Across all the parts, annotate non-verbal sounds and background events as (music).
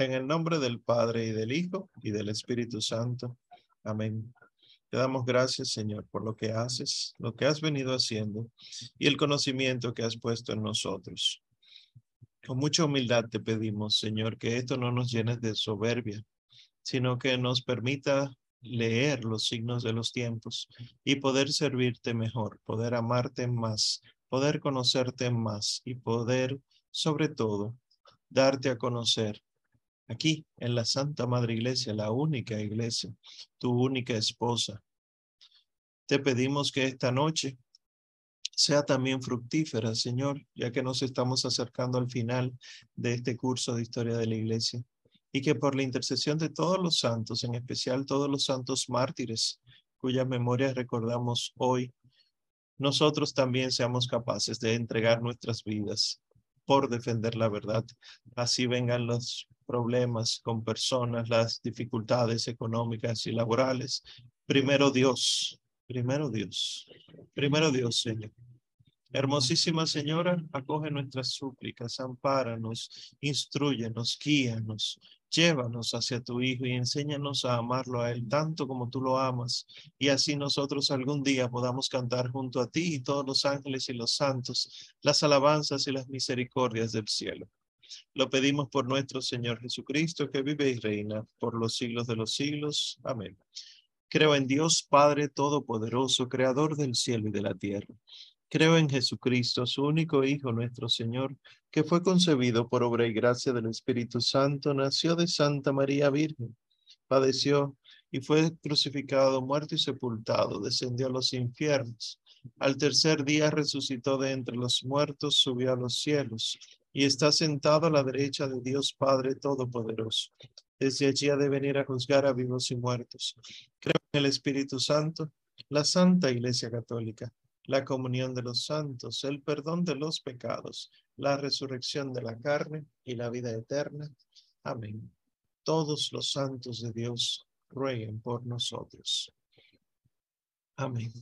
En el nombre del Padre y del Hijo y del Espíritu Santo. Amén. Te damos gracias, Señor, por lo que haces, lo que has venido haciendo y el conocimiento que has puesto en nosotros. Con mucha humildad te pedimos, Señor, que esto no nos llene de soberbia, sino que nos permita leer los signos de los tiempos y poder servirte mejor, poder amarte más, poder conocerte más y poder, sobre todo, darte a conocer aquí en la Santa Madre Iglesia, la única iglesia, tu única esposa. Te pedimos que esta noche sea también fructífera, Señor, ya que nos estamos acercando al final de este curso de historia de la iglesia y que por la intercesión de todos los santos, en especial todos los santos mártires, cuya memoria recordamos hoy, nosotros también seamos capaces de entregar nuestras vidas por defender la verdad. Así vengan los problemas con personas, las dificultades económicas y laborales. Primero Dios, primero Dios, primero Dios, Señor. Hermosísima Señora, acoge nuestras súplicas, ampáranos, instruyenos, guíanos, llévanos hacia tu Hijo y enséñanos a amarlo a Él tanto como tú lo amas, y así nosotros algún día podamos cantar junto a ti y todos los ángeles y los santos las alabanzas y las misericordias del cielo. Lo pedimos por nuestro Señor Jesucristo, que vive y reina por los siglos de los siglos. Amén. Creo en Dios Padre Todopoderoso, Creador del cielo y de la tierra. Creo en Jesucristo, su único Hijo, nuestro Señor, que fue concebido por obra y gracia del Espíritu Santo, nació de Santa María Virgen, padeció y fue crucificado, muerto y sepultado, descendió a los infiernos. Al tercer día resucitó de entre los muertos, subió a los cielos y está sentado a la derecha de Dios Padre Todopoderoso. Desde allí ha de venir a juzgar a vivos y muertos. Creo en el Espíritu Santo, la Santa Iglesia Católica, la comunión de los santos, el perdón de los pecados, la resurrección de la carne y la vida eterna. Amén. Todos los santos de Dios rueguen por nosotros. Amén.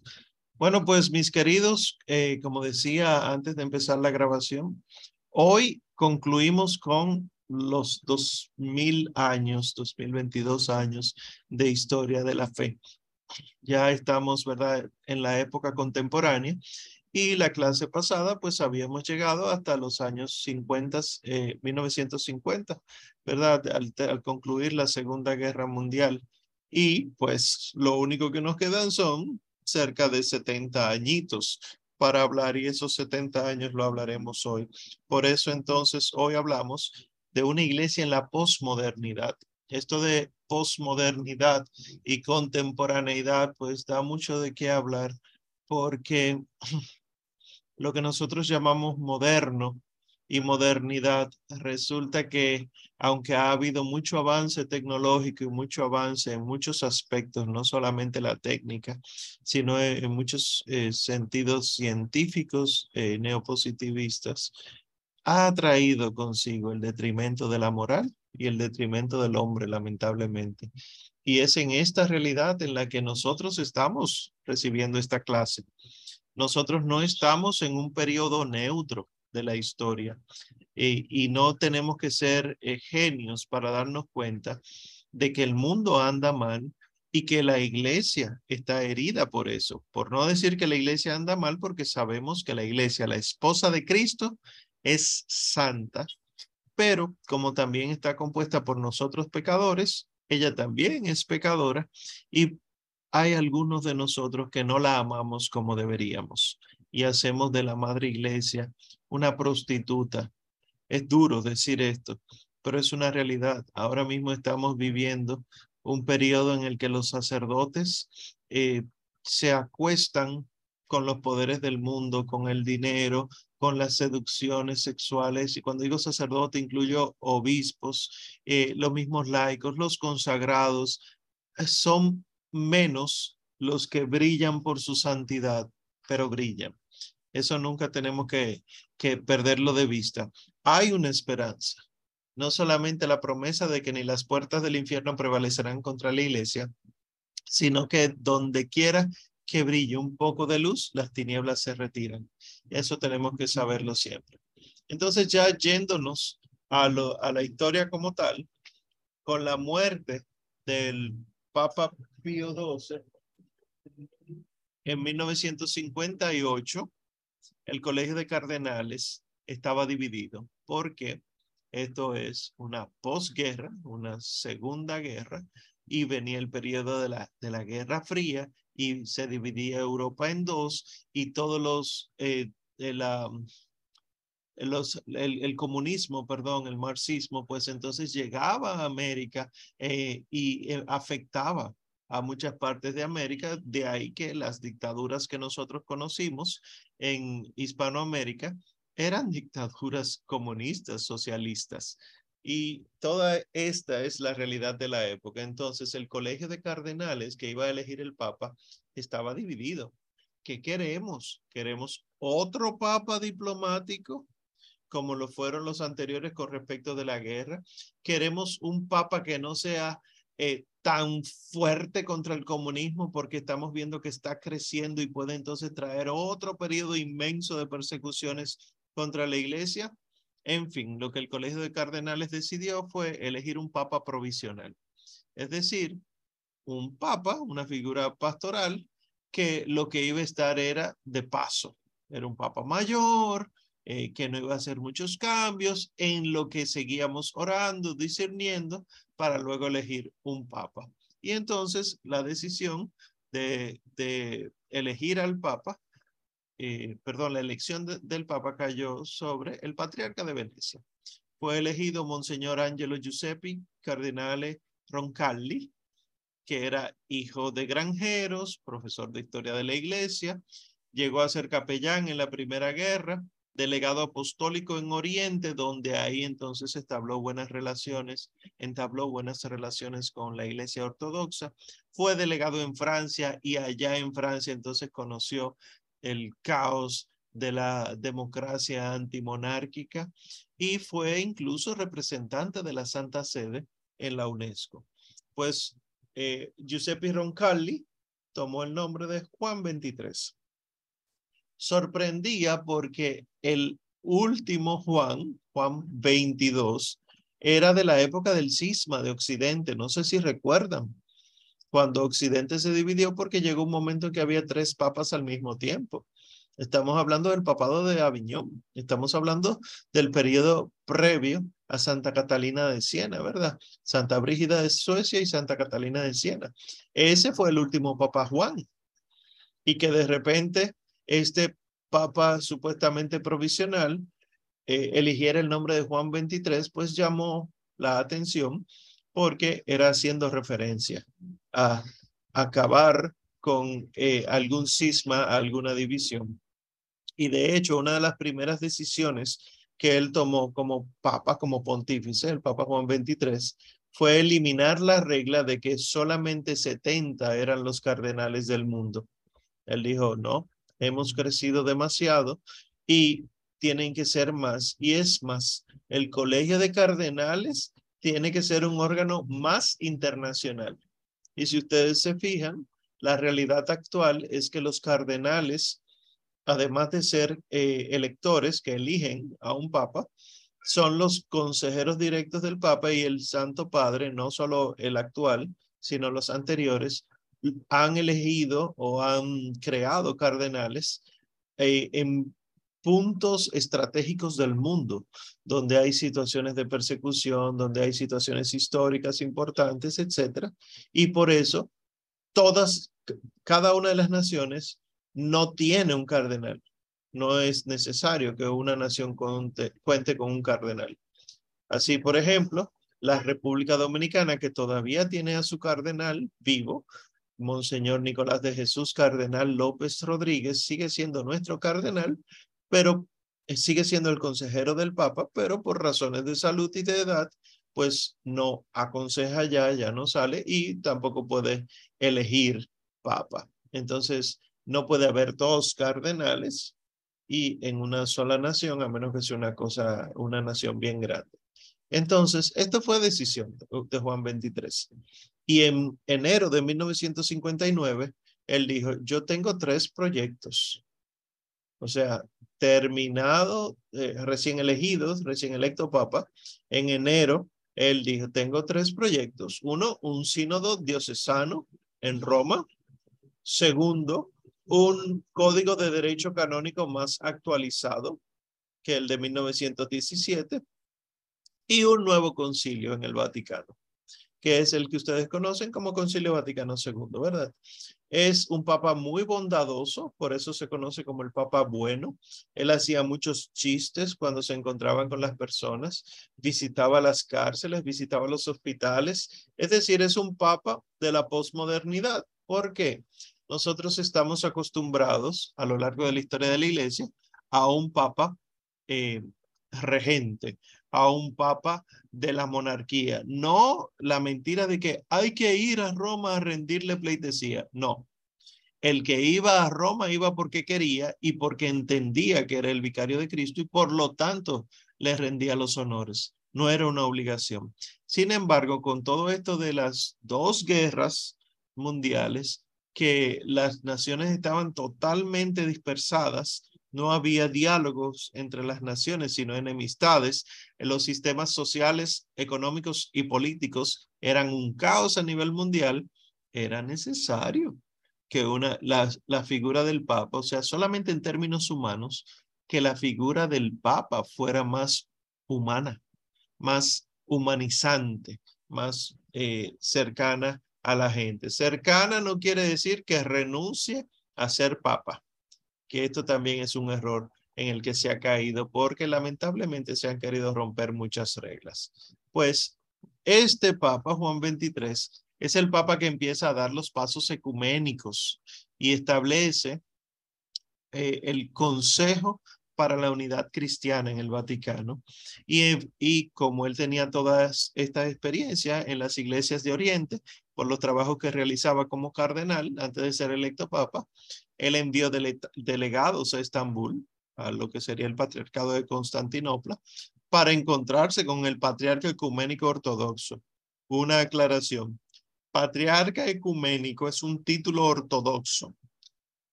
Bueno, pues mis queridos, eh, como decía antes de empezar la grabación, Hoy concluimos con los 2000 años, 2022 años de historia de la fe. Ya estamos, ¿verdad?, en la época contemporánea y la clase pasada, pues habíamos llegado hasta los años 50, 1950, eh, ¿verdad? Al, al, concluir la Segunda Guerra Mundial. Y pues lo único que nos quedan son cerca de 70 añitos para hablar y esos 70 años lo hablaremos hoy. Por eso entonces hoy hablamos de una iglesia en la posmodernidad. Esto de posmodernidad y contemporaneidad pues da mucho de qué hablar porque (clears throat) lo que nosotros llamamos moderno y modernidad, resulta que aunque ha habido mucho avance tecnológico y mucho avance en muchos aspectos, no solamente la técnica, sino en, muchos eh, sentidos científicos eh, neopositivistas, ha traído consigo el detrimento de la moral y el detrimento del hombre, lamentablemente. Y es en esta realidad en la que nosotros estamos recibiendo esta clase. Nosotros no estamos en un periodo neutro de la historia. y no tenemos que ser eh, genios para darnos cuenta de que el mundo anda mal y que la iglesia está herida por eso. Por no decir que la iglesia anda mal, porque sabemos que la iglesia, la esposa de Cristo, es santa, pero como también está compuesta por nosotros pecadores, ella también es pecadora y hay algunos de nosotros que no la amamos como deberíamos y hacemos de la madre iglesia una prostituta. Es duro decir esto, pero es una realidad. Ahora mismo estamos viviendo un periodo en el que los sacerdotes eh, se acuestan con los poderes del mundo, con el dinero, con las seducciones sexuales. Y cuando digo sacerdote, incluyo obispos, eh, los mismos laicos, los consagrados. son menos los que brillan por su santidad pero brillan. Eso nunca tenemos que, que perderlo de vista. Hay una esperanza. No solamente la promesa de que ni las puertas del infierno prevalecerán contra la iglesia, sino que donde quiera que brille un poco de luz, las tinieblas se retiran. Eso tenemos que saberlo siempre. Entonces, ya yéndonos a, lo, a la historia como tal, con la muerte del Papa Pío XII en 1958, el Colegio de Cardenales estaba dividido porque esto es una posguerra, una segunda guerra, y venía el periodo de la, de la Guerra Fría y se dividía Europa en dos y todos los, eh, la, los el, el, comunismo, perdón, el marxismo, pues entonces llegaba a América eh, y eh, afectaba a muchas partes de América, de ahí que las dictaduras que nosotros conocimos en Hispanoamérica eran dictaduras comunistas, socialistas. Y toda esta es la realidad de la época. Entonces, el colegio de cardenales que iba a elegir el papa estaba dividido. ¿Qué queremos? ¿Queremos otro papa diplomático? como lo fueron los anteriores con respecto de la guerra. Queremos un papa que no sea eh, tan fuerte contra el comunismo porque estamos viendo que está creciendo y puede entonces traer otro periodo inmenso de persecuciones contra la iglesia. En fin, lo que el Colegio de Cardenales decidió fue elegir un papa provisional, es decir, un papa, una figura pastoral, que lo que iba a estar era de paso. Era un papa mayor, eh, que no iba a hacer muchos cambios, en lo que seguíamos orando, discerniendo, para luego elegir un papa. Y entonces la decisión de, de elegir al papa eh, perdón, la elección del Papa cayó sobre el patriarca de Venecia. Fue elegido Monseñor Angelo Giuseppe Cardinale Roncalli, que era hijo de granjeros, profesor de historia de la iglesia, llegó a ser capellán en la Primera Guerra, delegado apostólico en Oriente, donde ahí entonces establó buenas relaciones, entabló buenas relaciones con la Iglesia Ortodoxa, fue delegado en Francia y allá en Francia entonces conoció el caos de la democracia antimonárquica y fue incluso representante de la Santa Sede en la UNESCO. Pues eh, Giuseppe Roncalli tomó el nombre de Juan 23. Sorprendía porque el último Juan, Juan 22, era de la época del cisma de Occidente. No sé si recuerdan cuando Occidente se dividió porque llegó un momento en que había tres papas al mismo tiempo. Estamos hablando del papado de Aviñón, estamos hablando del periodo previo a Santa Catalina de Siena, ¿verdad? Santa Brígida de Suecia y Santa Catalina de Siena. Ese fue el último papa Juan. Y que de repente este papa supuestamente provisional eh, eligiera el nombre de Juan 23, pues llamó la atención porque era haciendo referencia a acabar con eh, algún cisma, alguna división. Y de hecho, una de las primeras decisiones que él tomó como papa, como pontífice, el papa Juan XXIII, fue eliminar la regla de que solamente 70 eran los cardenales del mundo. Él dijo, no, hemos crecido demasiado y tienen que ser más. Y es más, el colegio de cardenales tiene que ser un órgano más internacional. Y si ustedes se fijan, la realidad actual es que los cardenales, además de ser eh, electores que eligen a un papa, son los consejeros directos del papa y el Santo Padre, no solo el actual, sino los anteriores, han elegido o han creado cardenales eh, en puntos estratégicos del mundo, donde hay situaciones de persecución, donde hay situaciones históricas importantes, etcétera. Y por eso, todas, cada una de las naciones no tiene un cardenal. No es necesario que una nación cuente con un cardenal. Así, por ejemplo, la República Dominicana, que todavía tiene a su cardenal vivo, Monseñor Nicolás de Jesús Cardenal López Rodríguez, sigue siendo nuestro cardenal, pero eh, sigue siendo el consejero del Papa, pero por razones de salud y de edad, pues no aconseja ya, ya no sale y tampoco puede elegir Papa. Entonces, no puede haber dos cardenales y en una sola nación, a menos que sea una cosa, una nación bien grande. Entonces, esto fue decisión de Juan 23. Y en enero de 1959, él dijo, yo tengo tres proyectos. O sea, terminado, eh, recién elegidos, recién electo papa, en enero Él dijo, tengo tres proyectos. Uno, un sínodo diocesano en Roma. Segundo, un código de derecho canónico más actualizado que el de 1917 y un nuevo concilio en el Vaticano, que es el que ustedes conocen como Concilio Vaticano II, ¿verdad? Es un papa muy bondadoso, por eso se conoce como el papa bueno. Él hacía muchos chistes cuando se encontraba con las personas, visitaba las cárceles, visitaba los hospitales. Es decir, es un papa de la posmodernidad. ¿Por qué? Nosotros estamos acostumbrados a lo largo de la historia de la iglesia a un papa eh, regente, a un papa de la monarquía. No la mentira de que hay que ir a Roma a rendirle pleitesía. No. El que iba a Roma iba porque quería y porque entendía que era el vicario de Cristo y por lo tanto le rendía los honores. No era una obligación. Sin embargo, con todo esto de las dos guerras mundiales, que las naciones estaban totalmente dispersadas, no había diálogos entre las naciones, sino enemistades. Los sistemas sociales, económicos y políticos eran un caos a nivel mundial. Era necesario que una, la, la figura del Papa, o sea, solamente en términos humanos, que la figura del Papa fuera más humana, más humanizante, más eh, cercana a la gente. Cercana no quiere decir que renuncie a ser Papa que esto también es un error en el que se ha caído porque lamentablemente se han querido romper muchas reglas. Pues este Papa, Juan 23, es el Papa que empieza a dar los pasos ecuménicos y establece eh, el Consejo para la Unidad Cristiana en el Vaticano. Y, y como él tenía toda esta experiencia en las iglesias de Oriente, por los trabajos que realizaba como cardenal antes de ser electo Papa, él envió delegados a Estambul, a lo que sería el patriarcado de Constantinopla, para encontrarse con el patriarca ecuménico ortodoxo. Una aclaración. Patriarca ecuménico es un título ortodoxo.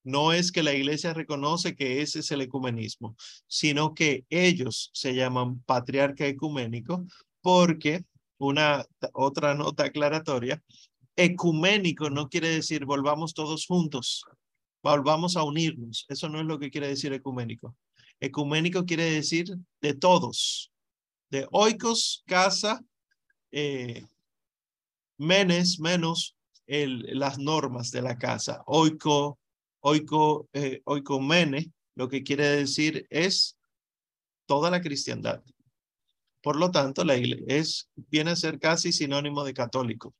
No es que la iglesia reconoce que ese es el ecumenismo, sino que ellos se llaman patriarca ecuménico porque una otra nota aclaratoria, ecuménico no quiere decir volvamos todos juntos volvamos a unirnos. Eso no es lo que quiere decir ecuménico. Ecuménico quiere decir de todos, de oikos, casa, eh, menes, menos las normas de la casa. Oiko, oiko, eh, oikomene, lo que quiere decir es toda la cristiandad. Por lo tanto, la iglesia es, viene a ser casi sinónimo de católico.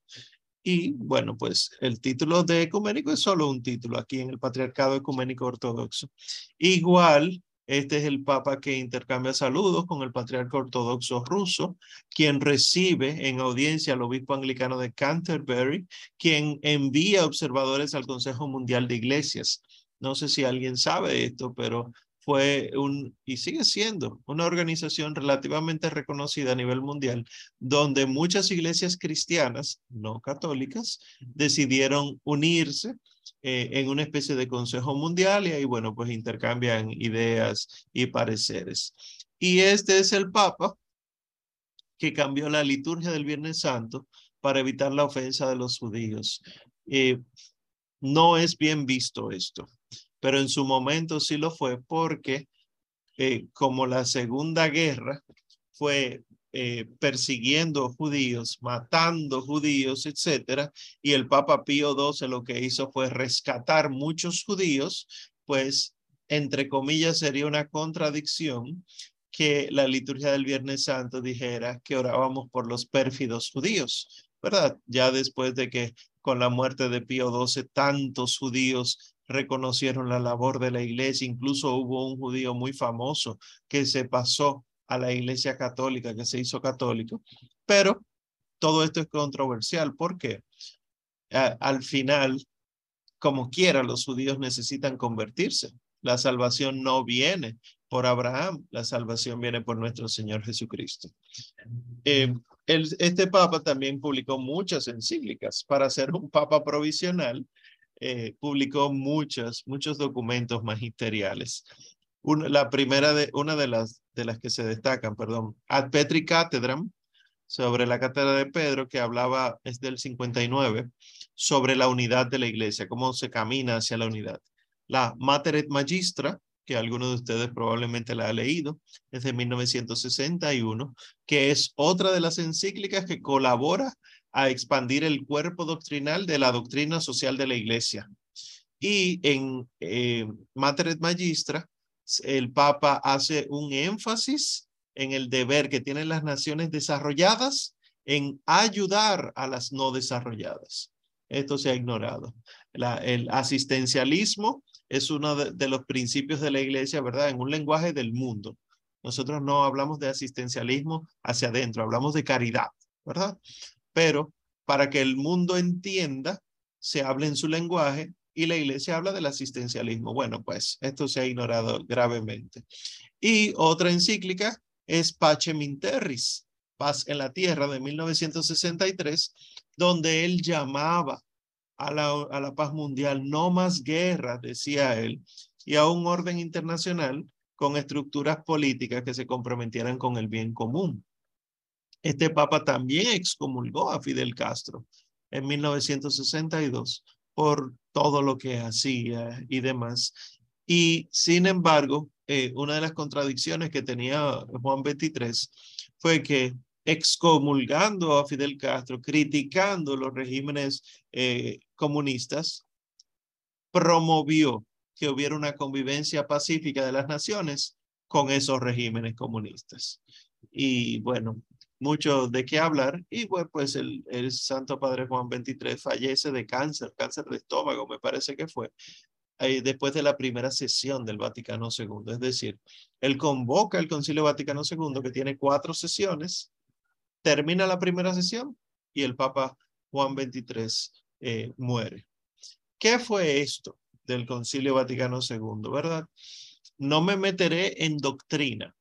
Y bueno, pues el título de ecuménico es solo un título aquí en el Patriarcado Ecuménico Ortodoxo. Igual, este es el Papa que intercambia saludos con el Patriarca Ortodoxo ruso, quien recibe en audiencia al obispo anglicano de Canterbury, quien envía observadores al Consejo Mundial de Iglesias. No sé si alguien sabe esto, pero fue un, y sigue siendo, una organización relativamente reconocida a nivel mundial, donde muchas iglesias cristianas, no católicas, decidieron unirse eh, en una especie de consejo mundial y ahí, bueno, pues intercambian ideas y pareceres. Y este es el Papa que cambió la liturgia del Viernes Santo para evitar la ofensa de los judíos. Eh, no es bien visto esto pero en su momento sí lo fue porque eh, como la Segunda Guerra fue eh, persiguiendo judíos, matando judíos, etcétera, y el Papa Pío XII lo que hizo fue rescatar muchos judíos, pues entre comillas sería una contradicción que la liturgia del Viernes Santo dijera que orábamos por los pérfidos judíos, ¿verdad? Ya después de que con la muerte de Pío XII tantos judíos reconocieron la labor de la iglesia. Incluso hubo un judío muy famoso que se pasó a la iglesia católica, que se hizo católico. Pero todo esto es controversial porque al final, como quiera, los judíos necesitan convertirse. La salvación no viene por Abraham, la salvación viene por nuestro Señor Jesucristo. Eh, este papa también publicó muchas encíclicas para ser un papa provisional eh, publicó muchos, muchos documentos magisteriales. Una, la primera de, una de las, de las que se destacan, perdón, Ad Petri Catedram, sobre la cátedra de Pedro que hablaba, es del 59, sobre la unidad de la iglesia, cómo se camina hacia la unidad. La Mater et Magistra, que algunos de ustedes probablemente la ha leído, es de 1961, que es otra de las encíclicas que colabora a expandir el cuerpo doctrinal de la doctrina social de la iglesia. Y en eh, Mater Magistra, el Papa hace un énfasis en el deber que tienen las naciones desarrolladas en ayudar a las no desarrolladas. Esto se ha ignorado. el asistencialismo es uno de, los principios de la iglesia, ¿verdad? En un lenguaje del mundo. Nosotros no hablamos de asistencialismo hacia adentro, hablamos de caridad, ¿verdad? Pero para que el mundo entienda, se habla en su lenguaje y la iglesia habla del asistencialismo. Bueno, pues esto se ha ignorado gravemente. Y otra encíclica es Pacem in Terris, Paz en la Tierra de 1963, donde él llamaba a la, a la paz mundial, no más guerra, decía él, y a un orden internacional con estructuras políticas que se comprometieran con el bien común. Este papa también excomulgó a Fidel Castro en 1962 por todo lo que hacía y demás. Y sin embargo, eh, una de las contradicciones que tenía Juan 23 fue que excomulgando a Fidel Castro, criticando los regímenes eh, comunistas, promovió que hubiera una convivencia pacífica de las naciones con esos regímenes comunistas. Y bueno, mucho de qué hablar. Y bueno, pues el, el Santo Padre Juan XXIII fallece de cáncer, cáncer de estómago, me parece que fue, eh, después de la primera sesión del Vaticano II. Es decir, él convoca el Concilio Vaticano II, que tiene cuatro sesiones, termina la primera sesión y el Papa Juan XXIII eh, muere. ¿Qué fue esto del Concilio Vaticano II, verdad? No me meteré en doctrina.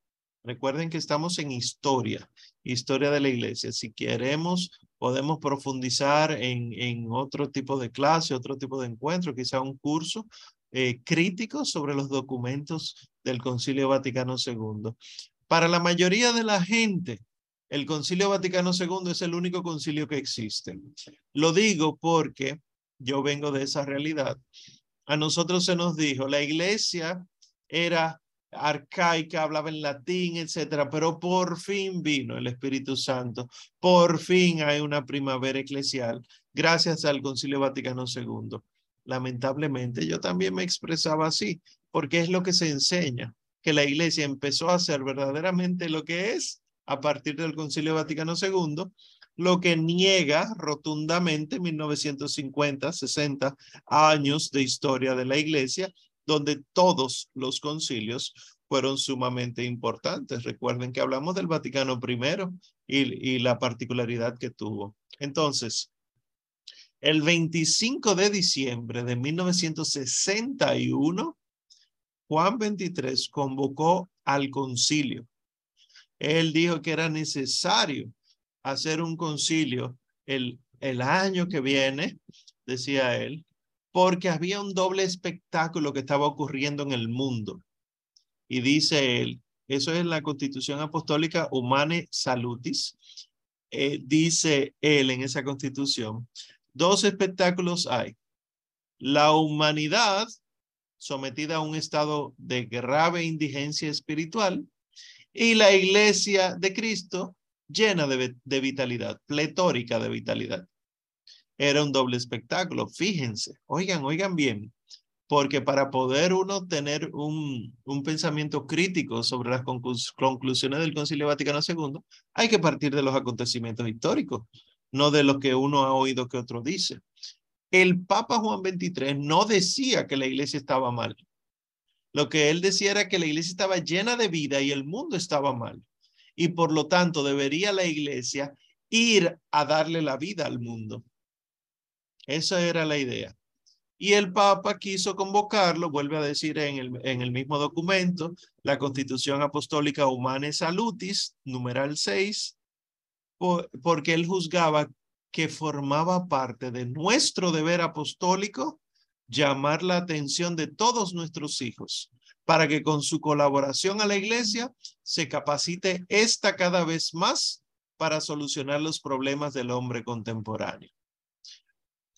Recuerden que estamos en historia, historia de la iglesia. Si queremos, podemos profundizar en, en otro tipo de clase, otro tipo de encuentro, quizá un curso eh, crítico sobre los documentos del Concilio Vaticano II. Para la mayoría de la gente, el Concilio Vaticano II es el único concilio que existe. Lo digo porque yo vengo de esa realidad. A nosotros se nos dijo, la iglesia era arcaica, hablaba en latín, etcétera, pero por fin vino el Espíritu Santo, por fin hay una primavera eclesial, gracias al Concilio Vaticano II. Lamentablemente, yo también me expresaba así, porque es lo que se enseña, que la iglesia empezó a ser verdaderamente lo que es a partir del Concilio Vaticano II, lo que niega rotundamente 1950, 60 años de historia de la Iglesia, donde todos los concilios fueron sumamente importantes. Recuerden que hablamos del Vaticano I y, y la particularidad que tuvo. Entonces, el 25 de diciembre de 1961, Juan 23 convocó al concilio él dijo que era necesario hacer un concilio el, el año que viene, decía él, porque había un doble espectáculo que estaba ocurriendo en el mundo. Y dice él, eso es la constitución apostólica Humane Salutis, eh, dice él en esa constitución, dos espectáculos hay. La humanidad sometida a un estado de grave indigencia espiritual y la iglesia de Cristo llena de, vitalidad, pletórica de vitalidad. Era un doble espectáculo, fíjense, oigan, oigan bien, porque para poder uno tener un, un pensamiento crítico sobre las conclusiones del Concilio Vaticano II, hay que partir de los acontecimientos históricos, no de lo que uno ha oído que otro dice. El Papa Juan XXIII no decía que la iglesia estaba mal. Lo que él decía era que la iglesia estaba llena de vida y el mundo estaba mal. Y por lo tanto debería la iglesia ir a darle la vida al mundo. Esa era la idea. Y el Papa quiso convocarlo, vuelve a decir en el, en el mismo documento, la Constitución Apostólica Humane Salutis, numeral 6, porque él juzgaba que formaba parte de nuestro deber apostólico llamar la atención de todos nuestros hijos para que con su colaboración a la iglesia se capacite esta cada vez más para solucionar los problemas del hombre contemporáneo.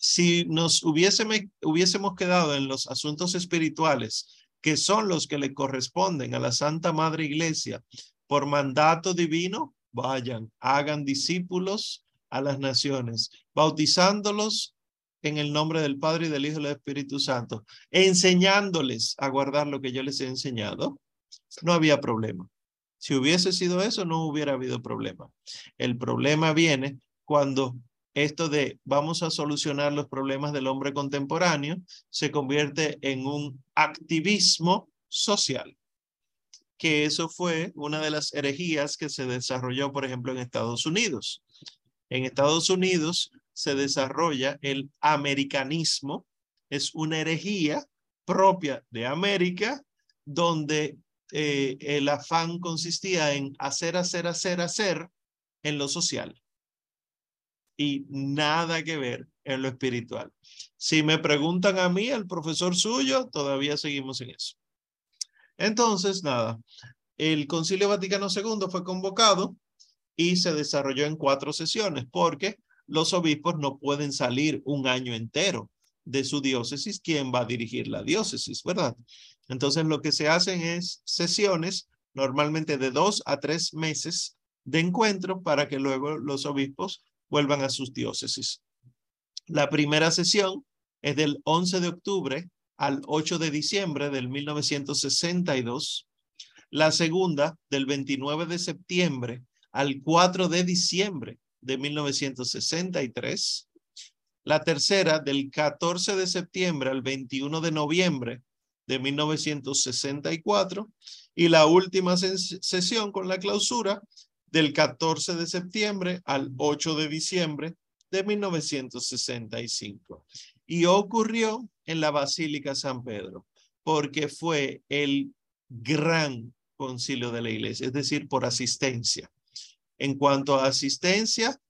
Si nos hubiésemos, quedado en los asuntos espirituales, que son los que le corresponden a la Santa Madre Iglesia por mandato divino, vayan, hagan discípulos a las naciones, bautizándolos en el nombre del Padre y del Hijo y del Espíritu Santo, enseñándoles a guardar lo que yo les he enseñado, no había problema. Si hubiese sido eso, no hubiera habido problema. El problema viene cuando esto de vamos a solucionar los problemas del hombre contemporáneo se convierte en un activismo social, que eso fue una de las herejías que se desarrolló, por ejemplo, en Estados Unidos. En Estados Unidos se desarrolla el americanismo, es una herejía propia de América, donde eh, el afán consistía en hacer, hacer, hacer, hacer en lo social y nada que ver en lo espiritual. Si me preguntan a mí, el profesor suyo, todavía seguimos en eso. Entonces, nada, el Concilio Vaticano II fue convocado y se desarrolló en cuatro sesiones porque los obispos no pueden salir un año entero de su diócesis, ¿quién va a dirigir la diócesis, verdad? Entonces lo que se hacen es sesiones normalmente de dos a tres meses de encuentro para que luego los obispos vuelvan a sus diócesis. La primera sesión es del 11 de octubre al 8 de diciembre del 1962. La segunda del 29 de septiembre al 4 de diciembre de 1963 la tercera del 14 de septiembre al 21 de noviembre de 1964 y la última sesión con la clausura del 14 de septiembre al 8 de diciembre de 1965. Y ocurrió en la Basílica San Pedro, porque fue el gran concilio de la iglesia, es decir, por asistencia. En cuanto a asistencia,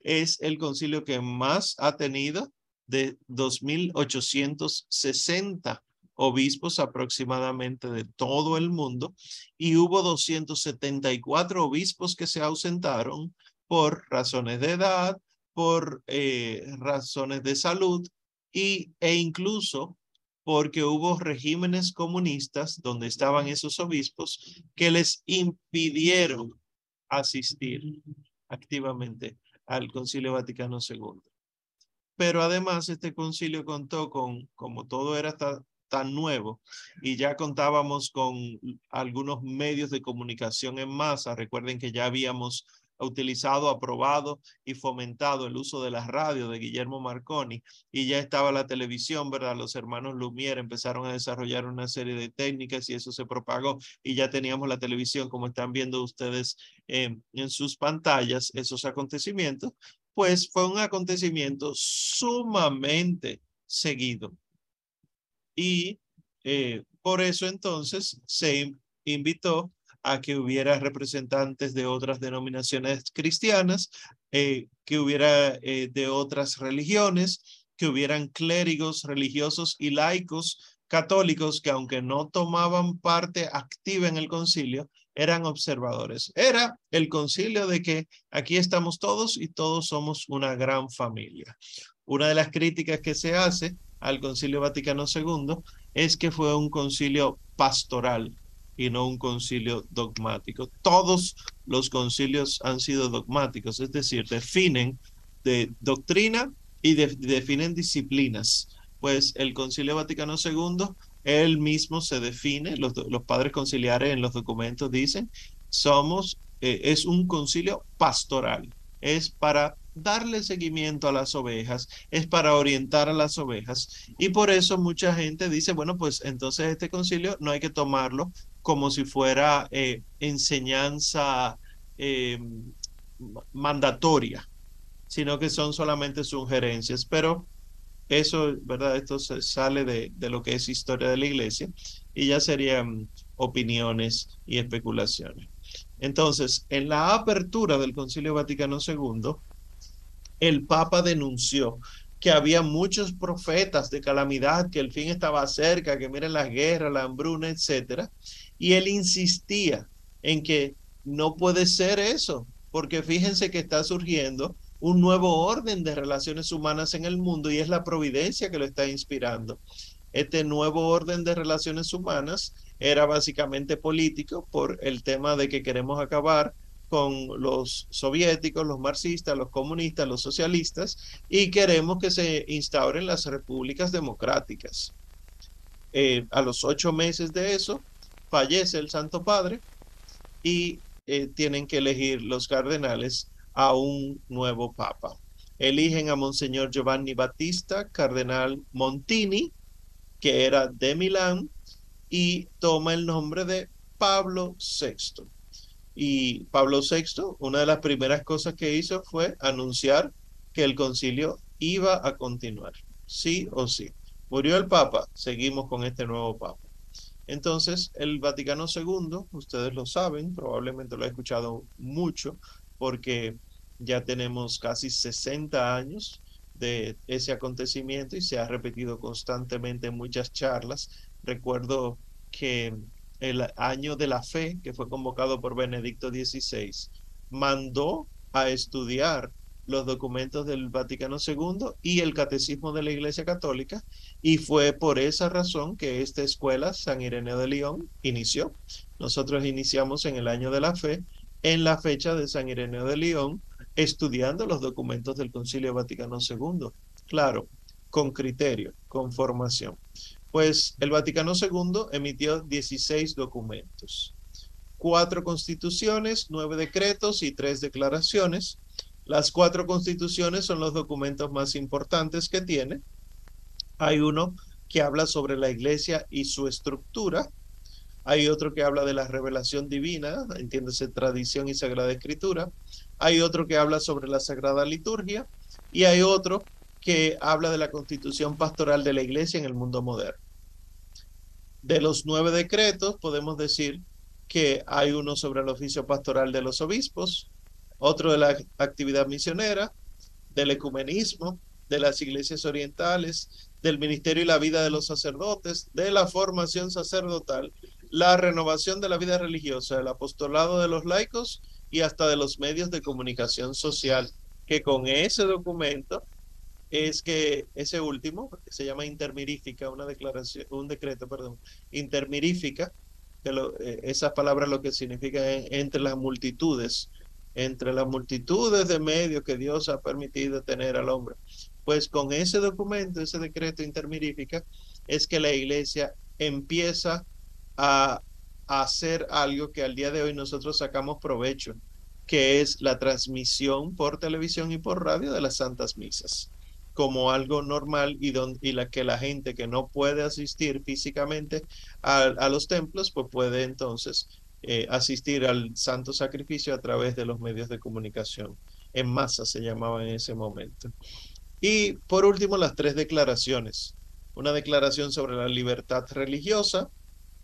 es el concilio que más ha tenido de 2.860 obispos aproximadamente de todo el mundo y hubo 274 obispos que se ausentaron por razones de edad, por eh, razones de salud y, e incluso porque hubo regímenes comunistas donde estaban esos obispos que les impidieron asistir activamente al Concilio Vaticano II. Pero además este concilio contó con, como todo era tan nuevo y ya contábamos con algunos medios de comunicación en masa. Recuerden que ya habíamos utilizado, aprobado y fomentado el uso de la radio de Guillermo Marconi y ya estaba la televisión, ¿verdad? Los hermanos Lumière empezaron a desarrollar una serie de técnicas y eso se propagó y ya teníamos la televisión como están viendo ustedes en sus pantallas, esos acontecimientos, pues fue un acontecimiento sumamente seguido. Y eh, por eso entonces se invitó a que hubiera representantes de otras denominaciones cristianas, eh, que hubiera eh, de otras religiones, que hubieran clérigos religiosos y laicos católicos que aunque no tomaban parte activa en el concilio, eran observadores. Era el concilio de que aquí estamos todos y todos somos una gran familia. Una de las críticas que se hace al concilio Vaticano II es que fue un concilio pastoral, y no un concilio dogmático. Todos los concilios han sido dogmáticos, es decir, definen de doctrina y definen disciplinas. Pues el concilio Vaticano II, él mismo se define, los, los padres conciliares en los documentos dicen, somos, eh, es un concilio pastoral, es para darle seguimiento a las ovejas, es para orientar a las ovejas. Y por eso mucha gente dice, bueno, pues entonces este concilio no hay que tomarlo como si fuera eh, enseñanza eh, mandatoria, sino que son solamente sugerencias. Pero eso, ¿verdad? Esto se sale de, de lo que es historia de la iglesia y ya serían opiniones y especulaciones. Entonces, en la apertura del Concilio Vaticano II, el Papa denunció que había muchos profetas de calamidad, que el fin estaba cerca, que miren las guerras, la hambruna, etcétera, y él insistía en que no puede ser eso, porque fíjense que está surgiendo un nuevo orden de relaciones humanas en el mundo y es la providencia que lo está inspirando. Este nuevo orden de relaciones humanas era básicamente político por el tema de que queremos acabar con los soviéticos, los marxistas, los comunistas, los socialistas y queremos que se instauren las repúblicas democráticas. Eh, a los ocho meses de eso, fallece el Santo Padre y eh, tienen que elegir los cardenales a un nuevo papa. Eligen a Monseñor Giovanni Battista, cardenal Montini, que era de Milán, y toma el nombre de Pablo VI. Y Pablo VI, una de las primeras cosas que hizo fue anunciar que el concilio iba a continuar, sí o sí. Murió el Papa, seguimos con este nuevo Papa. Entonces, el Vaticano II, ustedes lo saben, probablemente lo he escuchado mucho, porque ya tenemos casi 60 años de ese acontecimiento y se ha repetido constantemente en muchas charlas. Recuerdo que el año de la fe, que fue convocado por Benedicto XVI, mandó a estudiar los documentos del Vaticano II y el Catecismo de la Iglesia Católica, y fue por esa razón que esta escuela, San Ireneo de León, inició. Nosotros iniciamos en el año de la fe, en la fecha de San Ireneo de León, estudiando los documentos del Concilio Vaticano II. Claro, con criterio, con formación. Pues el Vaticano II emitió 16 documentos, cuatro constituciones, nueve decretos y tres declaraciones. Las cuatro constituciones son los documentos más importantes que tiene. Hay uno que habla sobre la iglesia y su estructura. Hay otro que habla de la revelación divina, entiéndase tradición y sagrada escritura. Hay otro que habla sobre la sagrada liturgia. Y hay otro que habla de la constitución pastoral de la iglesia en el mundo moderno. De los nueve decretos, podemos decir que hay uno sobre el oficio pastoral de los obispos, otro de la actividad misionera, del ecumenismo, de las iglesias orientales, del ministerio y la vida de los sacerdotes, de la formación sacerdotal, la renovación de la vida religiosa, el apostolado de los laicos y hasta de los medios de comunicación social, que con ese documento es que ese último, se llama intermirífica, una declaración, un decreto, perdón, intermirífica, que lo, eh, esas palabras lo que significa entre las multitudes, entre las multitudes de medios que Dios ha permitido tener al hombre. Pues con ese documento, ese decreto intermirífica, es que la iglesia empieza a hacer algo que al día de hoy nosotros sacamos provecho, que es la transmisión por televisión y por radio de las santas misas como algo normal y, y la que la gente que no puede asistir físicamente a, los templos, pues puede entonces eh, asistir al santo sacrificio a través de los medios de comunicación. En masa se llamaba en ese momento. Y por último, las tres declaraciones. Una declaración sobre la libertad religiosa,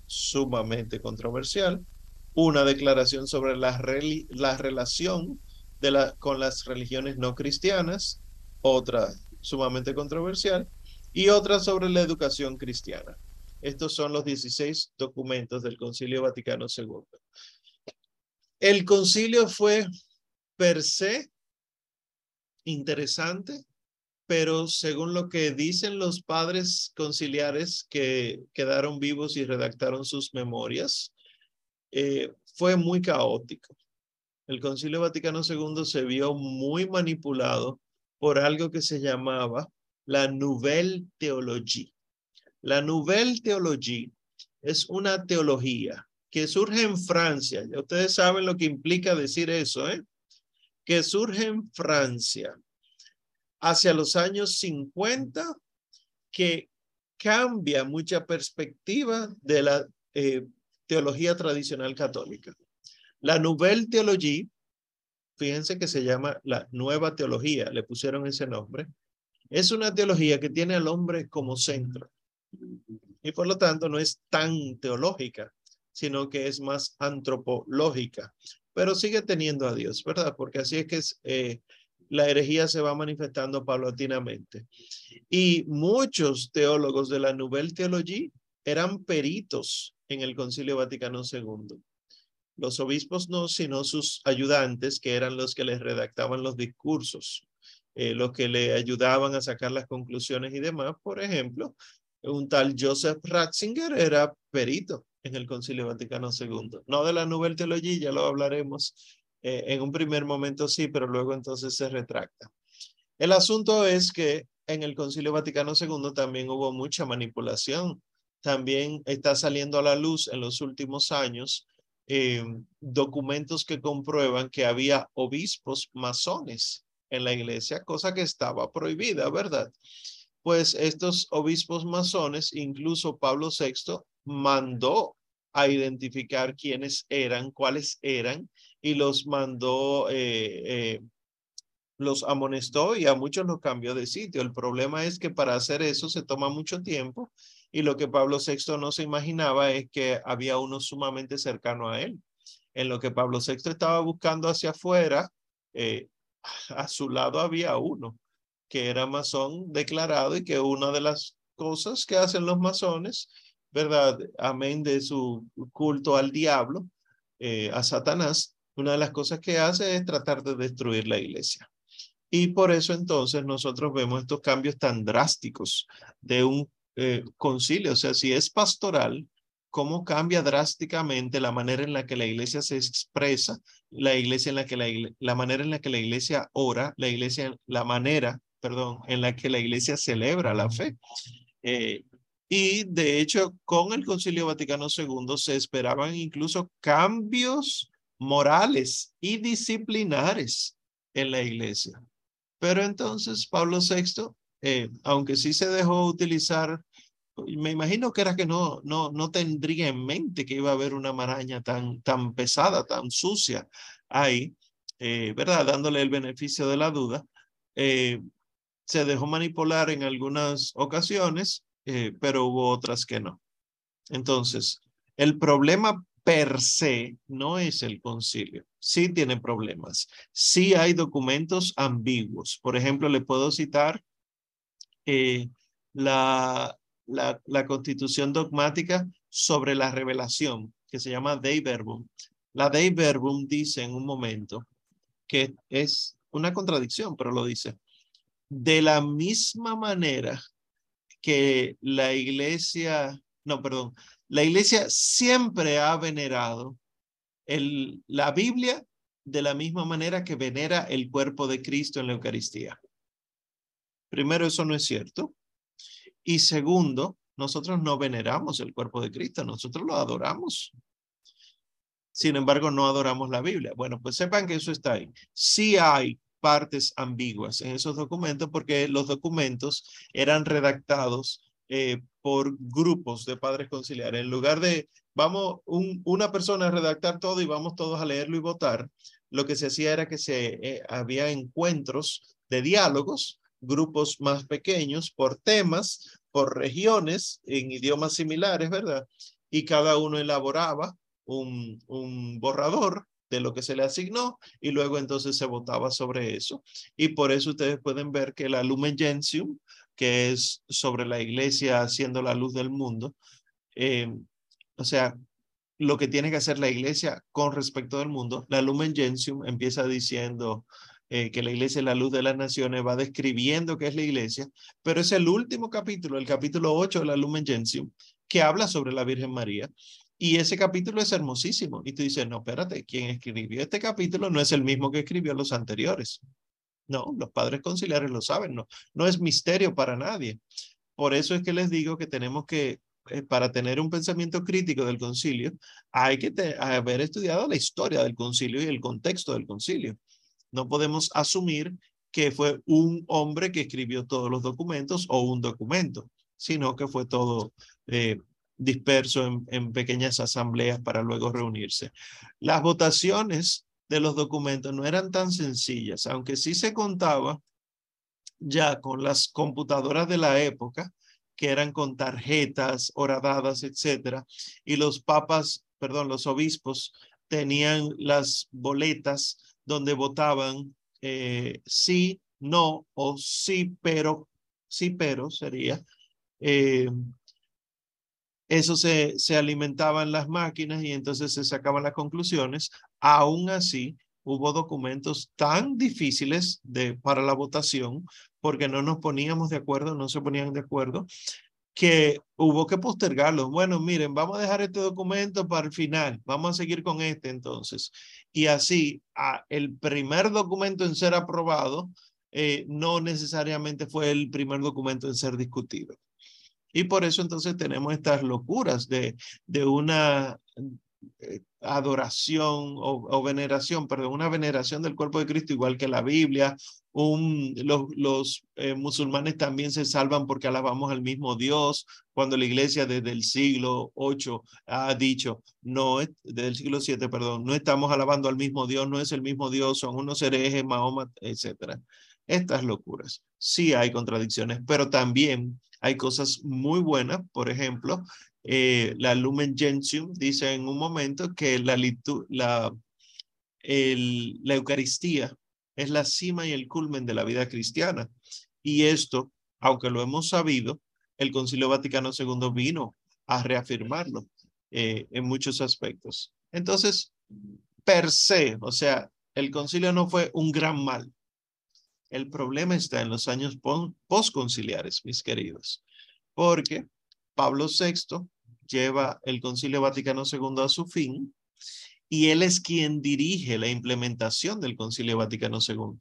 sumamente controversial. Una declaración sobre la, la relación de la, con las religiones no cristianas. Otra sumamente controversial, y otra sobre la educación cristiana. Estos son los 16 documentos del Concilio Vaticano II. El concilio fue per se interesante, pero según lo que dicen los padres conciliares que quedaron vivos y redactaron sus memorias, eh, fue muy caótico. El Concilio Vaticano II se vio muy manipulado por algo que se llamaba la Nouvelle Théologie. La Nouvelle Théologie es una teología que surge en Francia. Ya ustedes saben lo que implica decir eso, ¿eh? Que surge en Francia hacia los años 50, que cambia mucha perspectiva de la eh, teología tradicional católica. La Nouvelle Théologie fíjense que se llama la nueva teología, le pusieron ese nombre, es una teología que tiene al hombre como centro y por lo tanto no es tan teológica, sino que es más antropológica, pero sigue teniendo a Dios, ¿verdad? Porque así es que eh, la herejía se va manifestando paulatinamente. Y muchos teólogos de la Nouvelle Théologie eran peritos en el Concilio Vaticano II los obispos no, sino sus ayudantes, que eran los que les redactaban los discursos, eh, los que le ayudaban a sacar las conclusiones y demás. Por ejemplo, un tal Joseph Ratzinger era perito en el Concilio Vaticano II. No de la Nouvelle Teología, ya lo hablaremos. Eh, en un primer momento sí, pero luego entonces se retracta. El asunto es que en el Concilio Vaticano II también hubo mucha manipulación. También está saliendo a la luz en los últimos años eh, documentos que comprueban que había obispos masones en la iglesia, cosa que estaba prohibida, ¿verdad? Pues estos obispos masones, incluso Pablo VI, mandó a identificar quiénes eran, cuáles eran, y los mandó, eh, eh, los amonestó y a muchos los cambió de sitio. El problema es que para hacer eso se toma mucho tiempo y lo que Pablo VI no se imaginaba es que había uno sumamente cercano a él. En lo que Pablo VI estaba buscando hacia afuera, eh, a su lado había uno que era masón declarado y que una de las cosas que hacen los masones ¿verdad? Amén de su culto al diablo, eh, a Satanás, una de las cosas que hace es tratar de destruir la iglesia. Y por eso entonces nosotros vemos estos cambios tan drásticos de un eh, concilio. O sea, si es pastoral, cómo cambia drásticamente la manera en la que la iglesia se expresa, la iglesia en la que la, la manera en la que la iglesia ora, la iglesia, la manera, perdón, en la que la iglesia celebra la fe. Eh, y de hecho, con el Concilio Vaticano II se esperaban incluso cambios morales y disciplinares en la iglesia. Pero entonces Pablo VI, eh, aunque sí se dejó utilizar, me imagino que era que no, no, no tendría en mente que iba a haber una maraña tan, tan pesada, tan sucia ahí, eh, ¿verdad? Dándole el beneficio de la duda. Eh, se dejó manipular en algunas ocasiones pero hubo otras que no. Entonces, el problema per se no es el concilio. Sí tiene problemas. Sí hay documentos ambiguos. Por ejemplo, le puedo citar eh, la, la, constitución dogmática sobre la revelación, que se llama Dei Verbum. La Dei Verbum dice en un momento que es una contradicción, pero lo dice. De la misma manera que la iglesia, no, perdón, la iglesia siempre ha venerado el, la Biblia de la misma manera que venera el cuerpo de Cristo en la Eucaristía. Primero, eso no es cierto. Y segundo, nosotros no veneramos el cuerpo de Cristo, nosotros lo adoramos. Sin embargo, no adoramos la Biblia. Bueno, pues sepan que eso está ahí. Sí hay partes ambiguas en esos documentos porque los documentos eran redactados eh, por grupos de padres conciliares. En lugar de, vamos, un, una persona a redactar todo y vamos todos a leerlo y votar, lo que se hacía era que se eh, había encuentros de diálogos, grupos más pequeños por temas, por regiones, en idiomas similares, ¿verdad? Y cada uno elaboraba un, un borrador de lo que se le asignó y luego entonces se votaba sobre eso. Y por eso ustedes pueden ver que la Lumen Gentium, que es sobre la iglesia haciendo la luz del mundo, eh, o sea, lo que tiene que hacer la iglesia con respecto al mundo, la Lumen Gentium empieza diciendo eh, que la iglesia es la luz de las naciones, va describiendo qué es la iglesia, pero es el último capítulo, el capítulo 8 de la Lumen Gentium, que habla sobre la Virgen María y ese capítulo es hermosísimo. Y tú dices, no, espérate, quien escribió este capítulo no es el mismo que escribió los anteriores. No, los padres conciliares lo saben, no, no es misterio para nadie. Por eso es que les digo que tenemos que, eh, para tener un pensamiento crítico del concilio, hay que haber estudiado la historia del concilio y el contexto del concilio. No podemos asumir que fue un hombre que escribió todos los documentos o un documento, sino que fue todo eh, disperso en, pequeñas asambleas para luego reunirse. Las votaciones de los documentos no eran tan sencillas, aunque sí se contaba ya con las computadoras de la época, que eran con tarjetas, horadadas, etcétera, y los papas, perdón, los obispos tenían las boletas donde votaban eh, sí, no o sí, pero, sí, pero sería. Eh, eso se, se alimentaba en las máquinas y entonces se sacaban las conclusiones. Aún así, hubo documentos tan difíciles de, para la votación porque no nos poníamos de acuerdo, no se ponían de acuerdo, que hubo que postergarlos. Bueno, miren, vamos a dejar este documento para el final, vamos a seguir con este entonces. Y así, el primer documento en ser aprobado eh, no necesariamente fue el primer documento en ser discutido. Y por eso entonces tenemos estas locuras de, de una adoración o, veneración, perdón, una veneración del cuerpo de Cristo igual que la Biblia. Los eh, musulmanes también se salvan porque alabamos al mismo Dios, cuando la iglesia desde el siglo 8 ha dicho, no, desde el siglo 7, perdón, no estamos alabando al mismo Dios, no es el mismo Dios, son unos herejes, Mahoma, etcétera. Estas locuras. Sí hay contradicciones, pero también hay cosas muy buenas, por ejemplo, eh, la Lumen Gentium dice en un momento que la, la, la Eucaristía es la cima y el culmen de la vida cristiana. Y esto, aunque lo hemos sabido, el Concilio Vaticano II vino a reafirmarlo eh, en muchos aspectos. Entonces, per se, o sea, el concilio no fue un gran mal. El problema está en los años postconciliares, mis queridos, porque Pablo VI lleva el Concilio Vaticano II a su fin y él es quien dirige la implementación del Concilio Vaticano II.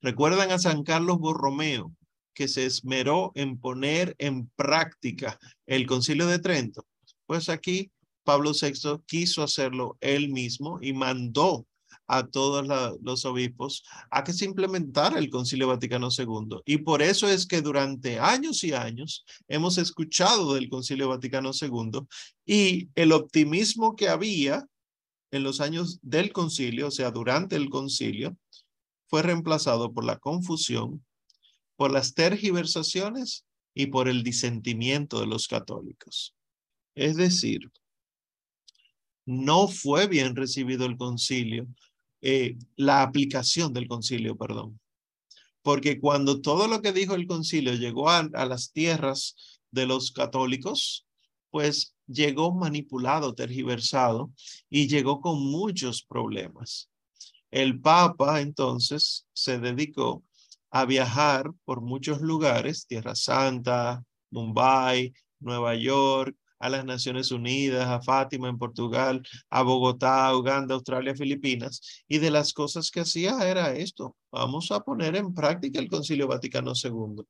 ¿Recuerdan a San Carlos Borromeo que se esmeró en poner en práctica el Concilio de Trento? Pues aquí Pablo VI quiso hacerlo él mismo y mandó a todos los obispos a que se implementara el Concilio Vaticano II. Y por eso es que durante años y años hemos escuchado del Concilio Vaticano II y el optimismo que había en los años del concilio, o sea, durante el concilio, fue reemplazado por la confusión, por las tergiversaciones y por el disentimiento de los católicos. Es decir, no fue bien recibido el concilio eh, la aplicación del concilio, perdón. Porque cuando todo lo que dijo el concilio llegó a, a las tierras de los católicos, pues llegó manipulado, tergiversado y llegó con muchos problemas. El Papa entonces se dedicó a viajar por muchos lugares, Tierra Santa, Mumbai, Nueva York, a las Naciones Unidas, a Fátima en Portugal, a Bogotá, Uganda, Australia, Filipinas, y de las cosas que hacía era esto, vamos a poner en práctica el Concilio Vaticano II.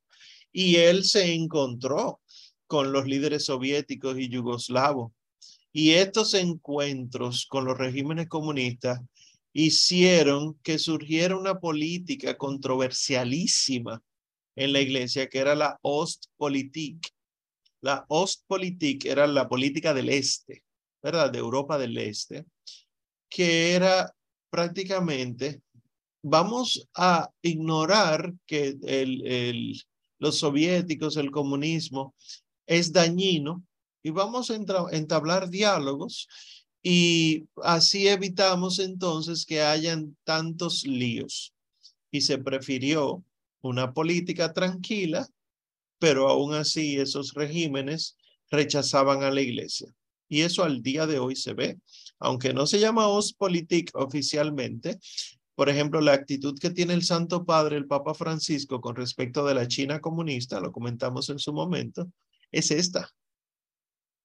Y él se encontró con los líderes soviéticos y yugoslavos, y estos encuentros con los regímenes comunistas hicieron que surgiera una política controversialísima en la iglesia, que era la Ostpolitik, la Ostpolitik era la política del este, ¿verdad? De Europa del Este, que era prácticamente, vamos a ignorar que el, el, los soviéticos, el comunismo, es dañino y vamos a entablar diálogos y así evitamos entonces que hayan tantos líos. Y se prefirió una política tranquila pero aún así esos regímenes rechazaban a la iglesia. Y eso al día de hoy se ve. Aunque no se llama Ostpolitik oficialmente, por ejemplo, la actitud que tiene el Santo Padre, el Papa Francisco, con respecto de la China comunista, lo comentamos en su momento, es esta.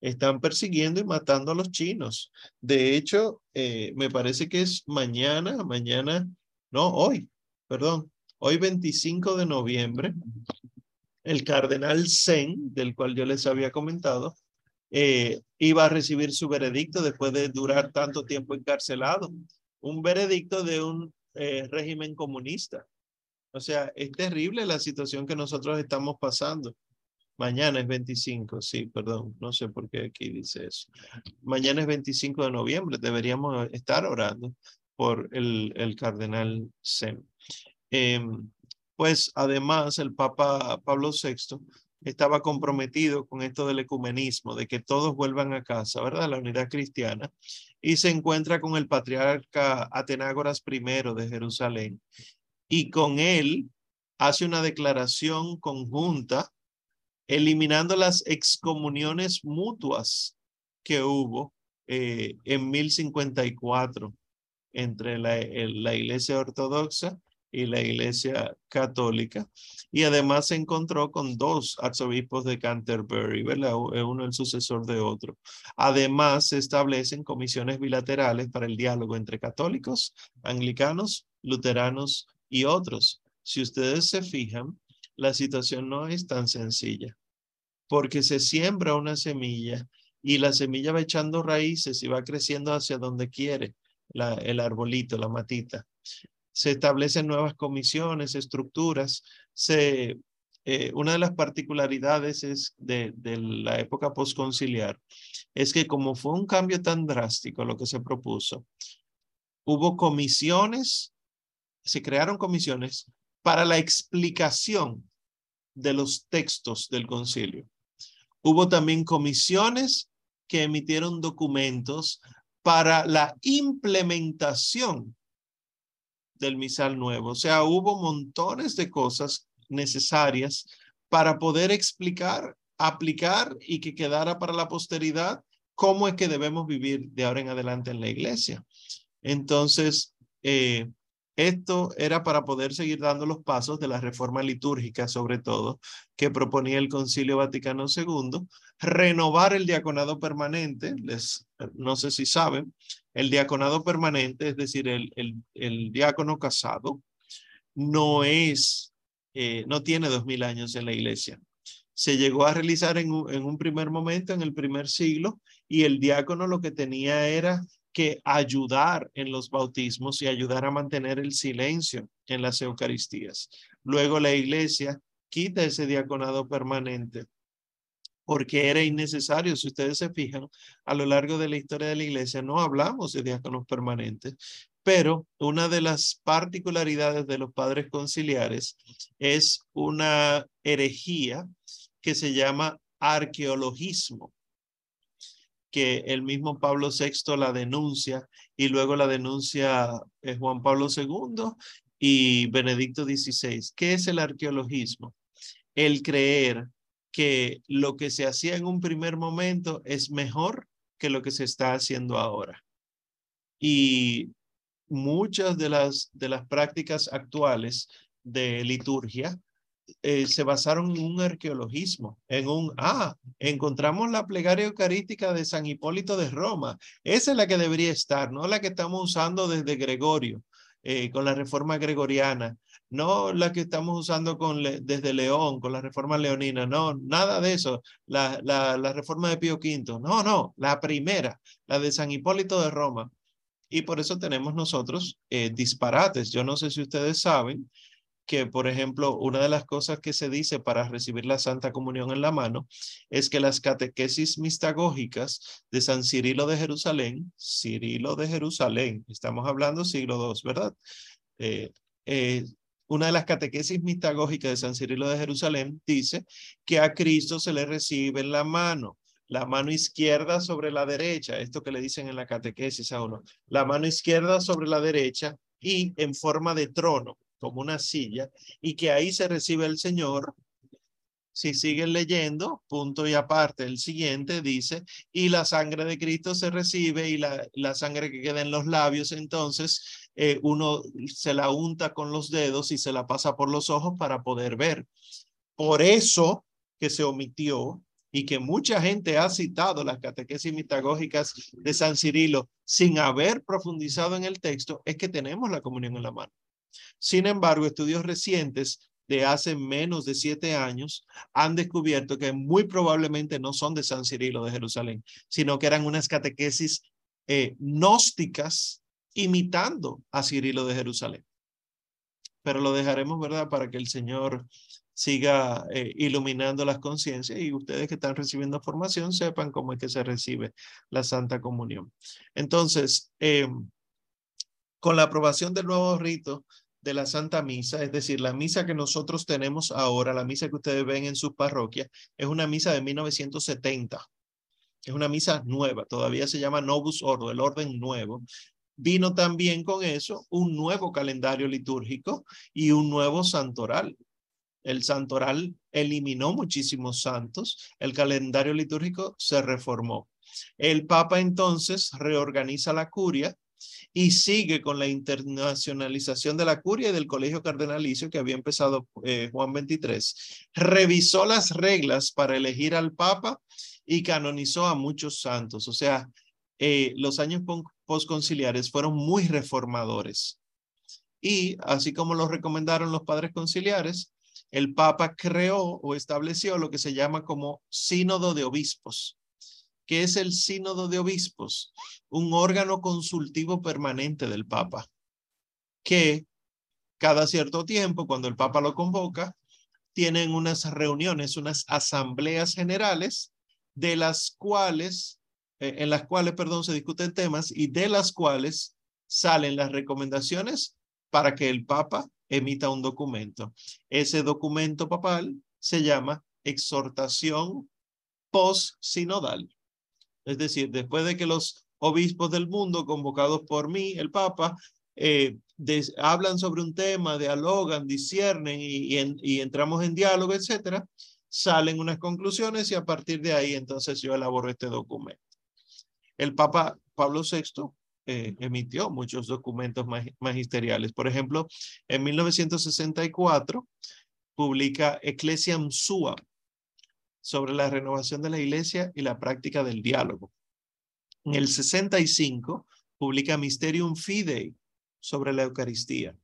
Están persiguiendo y matando a los chinos. De hecho, eh, me parece que es mañana, mañana, no, hoy, perdón, hoy 25 de noviembre, el cardenal Zen, del cual yo les había comentado, eh, iba a recibir su veredicto después de durar tanto tiempo encarcelado. Un veredicto de un eh, régimen comunista. O sea, es terrible la situación que nosotros estamos pasando. Mañana es 25, sí, perdón, no sé por qué aquí dice eso. Mañana es 25 de noviembre, deberíamos estar orando por el, cardenal Zen. Em, pues además el Papa Pablo VI estaba comprometido con esto del ecumenismo, de que todos vuelvan a casa, ¿verdad? La unidad cristiana. Y se encuentra con el patriarca Atenágoras I de Jerusalén. Y con él hace una declaración conjunta eliminando las excomuniones mutuas que hubo eh, en 1054 entre la, la Iglesia Ortodoxa y la Iglesia Católica. Y además se encontró con dos arzobispos de Canterbury, ¿verdad? Uno el sucesor de otro. Además, se establecen comisiones bilaterales para el diálogo entre católicos, anglicanos, luteranos y otros. Si ustedes se fijan, la situación no es tan sencilla, porque se siembra una semilla y la semilla va echando raíces y va creciendo hacia donde quiere la, el arbolito, la matita se establecen nuevas comisiones, estructuras. Se, eh, una de las particularidades es de, de la época postconciliar es que como fue un cambio tan drástico lo que se propuso, hubo comisiones, se crearon comisiones para la explicación de los textos del concilio. Hubo también comisiones que emitieron documentos para la implementación del misal nuevo. O sea, hubo montones de cosas necesarias para poder explicar, aplicar y que quedara para la posteridad cómo es que debemos vivir de ahora en adelante en la iglesia. Entonces, eh, esto era para poder seguir dando los pasos de la reforma litúrgica, sobre todo, que proponía el Concilio Vaticano II, renovar el diaconado permanente, les, no sé si saben, el diaconado permanente, es decir, el, el, el diácono casado, no es, eh, no tiene dos mil años en la iglesia. Se llegó a realizar en en un primer momento, en el primer siglo, y el diácono lo que tenía era que ayudar en los bautismos y ayudar a mantener el silencio en las Eucaristías. Luego la iglesia quita ese diaconado permanente porque era innecesario. Si ustedes se fijan, a lo largo de la historia de la iglesia no hablamos de diáconos permanentes, pero una de las particularidades de los padres conciliares es una herejía que se llama arqueologismo que el mismo Pablo VI la denuncia y luego la denuncia eh, Juan Pablo II y Benedicto XVI. ¿Qué es el arqueologismo? El creer que lo que se hacía en un primer momento es mejor que lo que se está haciendo ahora. Y muchas de las, de las prácticas actuales de liturgia eh, se basaron en un arqueologismo, en un, ah, encontramos la plegaria eucarística de San Hipólito de Roma. Esa es la que debería estar, no la que estamos usando desde Gregorio, eh, con la reforma gregoriana, no la que estamos usando con desde León, con la reforma leonina, no, nada de eso, la, la, la reforma de Pío V, no, no, la primera, la de San Hipólito de Roma. Y por eso tenemos nosotros eh, disparates. Yo no sé si ustedes saben, que, por ejemplo, una de las cosas que se dice para recibir la Santa Comunión en la mano es que las catequesis mistagógicas de San Cirilo de Jerusalén, Cirilo de Jerusalén, estamos hablando siglo II, ¿verdad? Eh, eh, una de las catequesis mistagógicas de San Cirilo de Jerusalén dice que a Cristo se le recibe en la mano, la mano izquierda sobre la derecha, esto que le dicen en la catequesis a uno, la mano izquierda sobre la derecha y en forma de trono como una silla, y que ahí se recibe el Señor. Si siguen leyendo, punto y aparte, el siguiente dice, y la sangre de Cristo se recibe y la, la sangre que queda en los labios, entonces eh, uno se la unta con los dedos y se la pasa por los ojos para poder ver. Por eso que se omitió y que mucha gente ha citado las catequesis mitagógicas de San Cirilo sin haber profundizado en el texto, es que tenemos la comunión en la mano. Sin embargo, estudios recientes de hace menos de siete años han descubierto que muy probablemente no son de San Cirilo de Jerusalén, sino que eran unas catequesis eh, gnósticas imitando a Cirilo de Jerusalén. Pero lo dejaremos, ¿verdad? Para que el Señor siga eh, iluminando las conciencias y ustedes que están recibiendo formación sepan cómo es que se recibe la Santa Comunión. Entonces, eh, con la aprobación del nuevo rito de la Santa Misa, es decir, la misa que nosotros tenemos ahora, la misa que ustedes ven en sus parroquias, es una misa de 1970. Es una misa nueva, todavía se llama Novus Ordo, el orden nuevo. Vino también con eso un nuevo calendario litúrgico y un nuevo santoral. el santoral eliminó muchísimos santos, el calendario litúrgico se reformó. El Papa entonces reorganiza la curia y sigue con la internacionalización de la curia y del colegio cardenalicio que había empezado eh, Juan 23. Revisó las reglas para elegir al Papa y canonizó a muchos santos. O sea, eh, los años posconciliares fueron muy reformadores. Y así como lo recomendaron los padres conciliares, el Papa creó o estableció lo que se llama como sínodo de obispos. ¿Qué es el sínodo de obispos? Un órgano consultivo permanente del Papa, que cada cierto tiempo, cuando el Papa lo convoca, tienen unas reuniones, unas asambleas generales, de las cuales, eh, en las cuales, perdón, se discuten temas y de las cuales salen las recomendaciones para que el Papa emita un documento. Ese documento papal se llama exhortación post-sinodal. Es decir, después de que los obispos del mundo, convocados por mí, el Papa, eh, hablan sobre un tema, dialogan, disciernen y, entramos en diálogo, etcétera, salen unas conclusiones y a partir de ahí entonces yo elaboro este documento. El Papa Pablo VI eh, emitió muchos documentos magisteriales. Por ejemplo, en 1964 publica Ecclesiam Sua sobre la renovación de la iglesia y la práctica del diálogo. En el 65 publica Mysterium Fidei sobre la Eucaristía.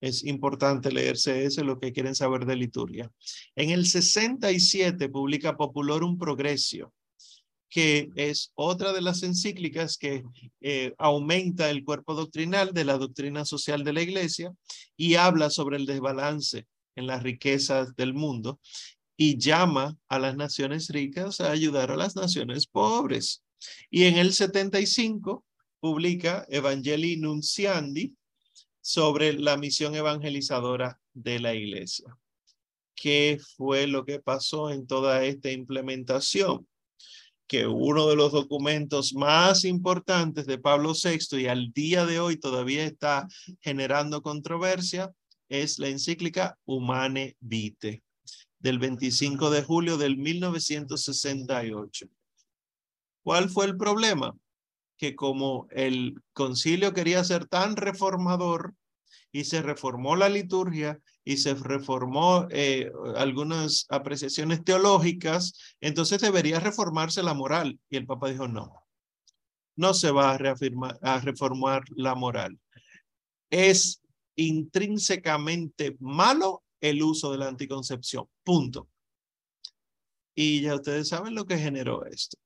Es importante leerse eso, lo que quieren saber de liturgia. En el 67 publica Populorum Progressio que es otra de las encíclicas que eh, aumenta el cuerpo doctrinal de la doctrina social de la iglesia y habla sobre el desbalance en las riquezas del mundo y llama a las naciones ricas a ayudar a las naciones pobres. Y en el 75 publica Evangelii Nunciandi sobre la misión evangelizadora de la iglesia. ¿Qué fue lo que pasó en toda esta implementación? que uno de los documentos más importantes de Pablo VI y al día de hoy todavía está generando controversia es la encíclica Humane Vitae del 25 de julio del 1968. ¿Cuál fue el problema? Que como el concilio quería ser tan reformador y se reformó la liturgia y se reformó eh, algunas apreciaciones teológicas, entonces debería reformarse la moral. Y el Papa dijo, no, no se va a, reformar la moral. Es intrínsecamente malo el uso de la anticoncepción, punto. Y ya ustedes saben lo que generó esto.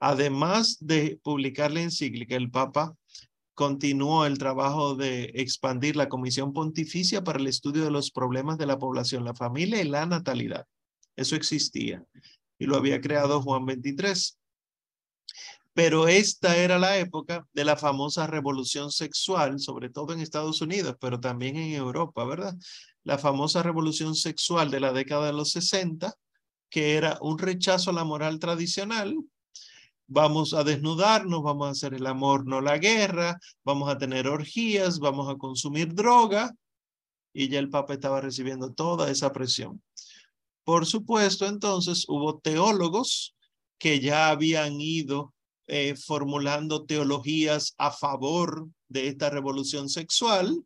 Además de publicar la encíclica, el Papa continuó el trabajo de expandir la Comisión Pontificia para el estudio de los problemas de la población, la familia y la natalidad. Eso existía y lo había creado Juan 23. Pero esta era la época de la famosa revolución sexual, sobre todo en Estados Unidos, pero también en Europa, ¿verdad? La famosa revolución sexual de la década de los 60, que era un rechazo a la moral tradicional, vamos a desnudarnos, vamos a hacer el amor, no la guerra, vamos a tener orgías, vamos a consumir droga. Y ya el Papa estaba recibiendo toda esa presión. Por supuesto, entonces hubo teólogos que ya habían ido eh, formulando teologías a favor de esta revolución sexual.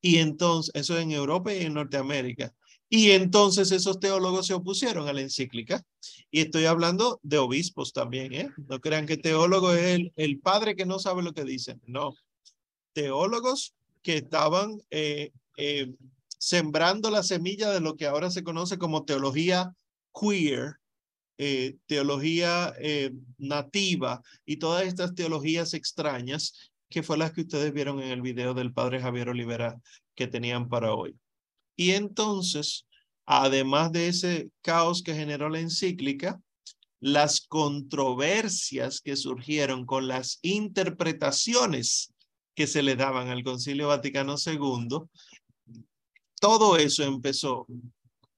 Y entonces, eso en Europa y en Norteamérica. Y entonces esos teólogos se opusieron a la encíclica. Y estoy hablando de obispos también, ¿eh? No crean que teólogo es el, padre que no sabe lo que dicen. No. Teólogos que estaban eh, sembrando la semilla de lo que ahora se conoce como teología queer, eh, teología nativa y todas estas teologías extrañas que fue las que ustedes vieron en el video del padre Javier Olivera que tenían para hoy. Y entonces, además de ese caos que generó la encíclica, las controversias que surgieron con las interpretaciones que se le daban al Concilio Vaticano II, todo eso empezó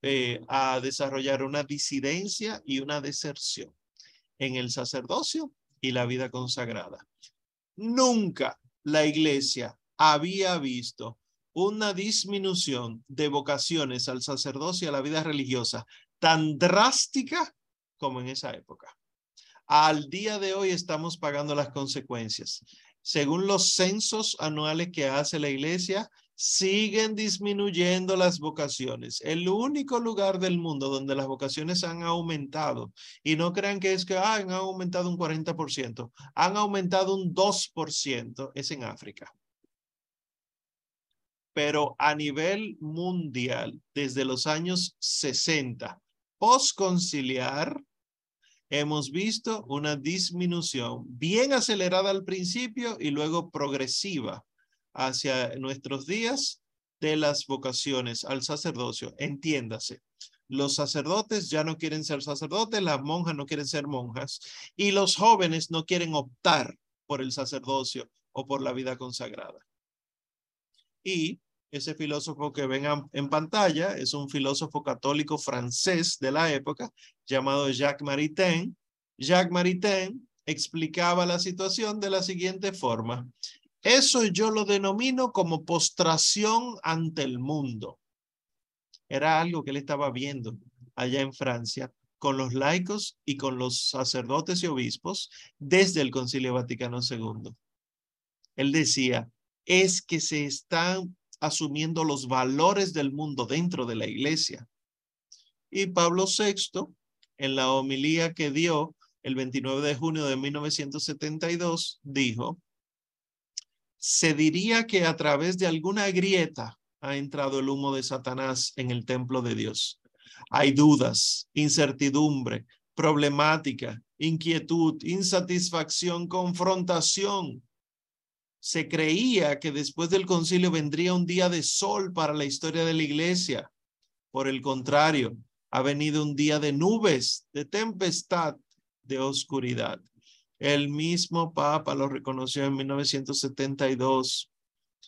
eh, a desarrollar una disidencia y una deserción en el sacerdocio y la vida consagrada. Nunca la iglesia había visto una disminución de vocaciones al sacerdocio y a la vida religiosa tan drástica como en esa época. Al día de hoy estamos pagando las consecuencias. Según los censos anuales que hace la iglesia, siguen disminuyendo las vocaciones. El único lugar del mundo donde las vocaciones han aumentado, y no crean que es que ah, han aumentado un 40%, han aumentado un 2%, es en África. Pero a nivel mundial, desde los años 60, postconciliar, hemos visto una disminución bien acelerada al principio y luego progresiva hacia nuestros días de las vocaciones al sacerdocio. Entiéndase, los sacerdotes ya no quieren ser sacerdotes, las monjas no quieren ser monjas y los jóvenes no quieren optar por el sacerdocio o por la vida consagrada. Y ese filósofo que ven en pantalla es un filósofo católico francés de la época llamado Jacques Maritain. Jacques Maritain explicaba la situación de la siguiente forma. Eso yo lo denomino como postración ante el mundo. Era algo que él estaba viendo allá en Francia con los laicos y con los sacerdotes y obispos desde el Concilio Vaticano II. Él decía, es que se están asumiendo los valores del mundo dentro de la iglesia. Y Pablo VI, en la homilía que dio el 29 de junio de 1972, dijo, se diría que a través de alguna grieta ha entrado el humo de Satanás en el templo de Dios. Hay dudas, incertidumbre, problemática, inquietud, insatisfacción, confrontación. Se creía que después del concilio vendría un día de sol para la historia de la iglesia. Por el contrario, ha venido un día de nubes, de tempestad, de oscuridad. El mismo Papa lo reconoció en 1972.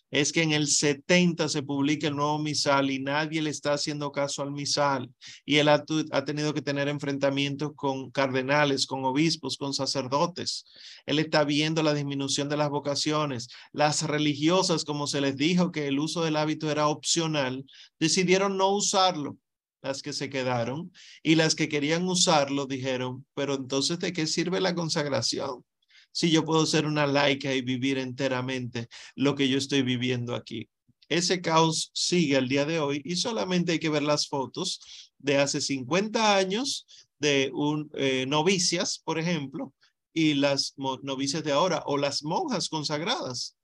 Es que en el 70 se publica el nuevo misal y nadie le está haciendo caso al misal. Y él ha, ha tenido que tener enfrentamientos con cardenales, con obispos, con sacerdotes. Él está viendo la disminución de las vocaciones. Las religiosas, como se les dijo que el uso del hábito era opcional, decidieron no usarlo las que se quedaron, y las que querían usarlo dijeron, pero entonces, ¿de qué sirve la consagración? Si yo puedo ser una laica y vivir enteramente lo que yo estoy viviendo aquí. Ese caos sigue al día de hoy y solamente hay que ver las fotos de hace 50 años de eh, novicias, por ejemplo, y las novicias de ahora, o las monjas consagradas,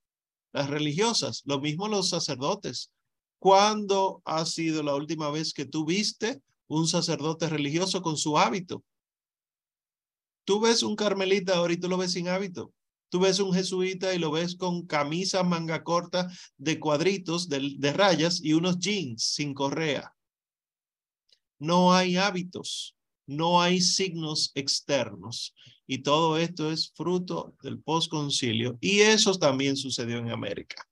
las religiosas, lo mismo los sacerdotes. ¿Cuándo ha sido la última vez que tú viste un sacerdote religioso con su hábito? Tú ves un carmelita ahora y tú lo ves sin hábito. Tú ves un jesuita y lo ves con camisa manga corta de cuadritos, de, de rayas y unos jeans sin correa. No hay hábitos, no hay signos externos. Y todo esto es fruto del posconcilio. Y eso también sucedió en América.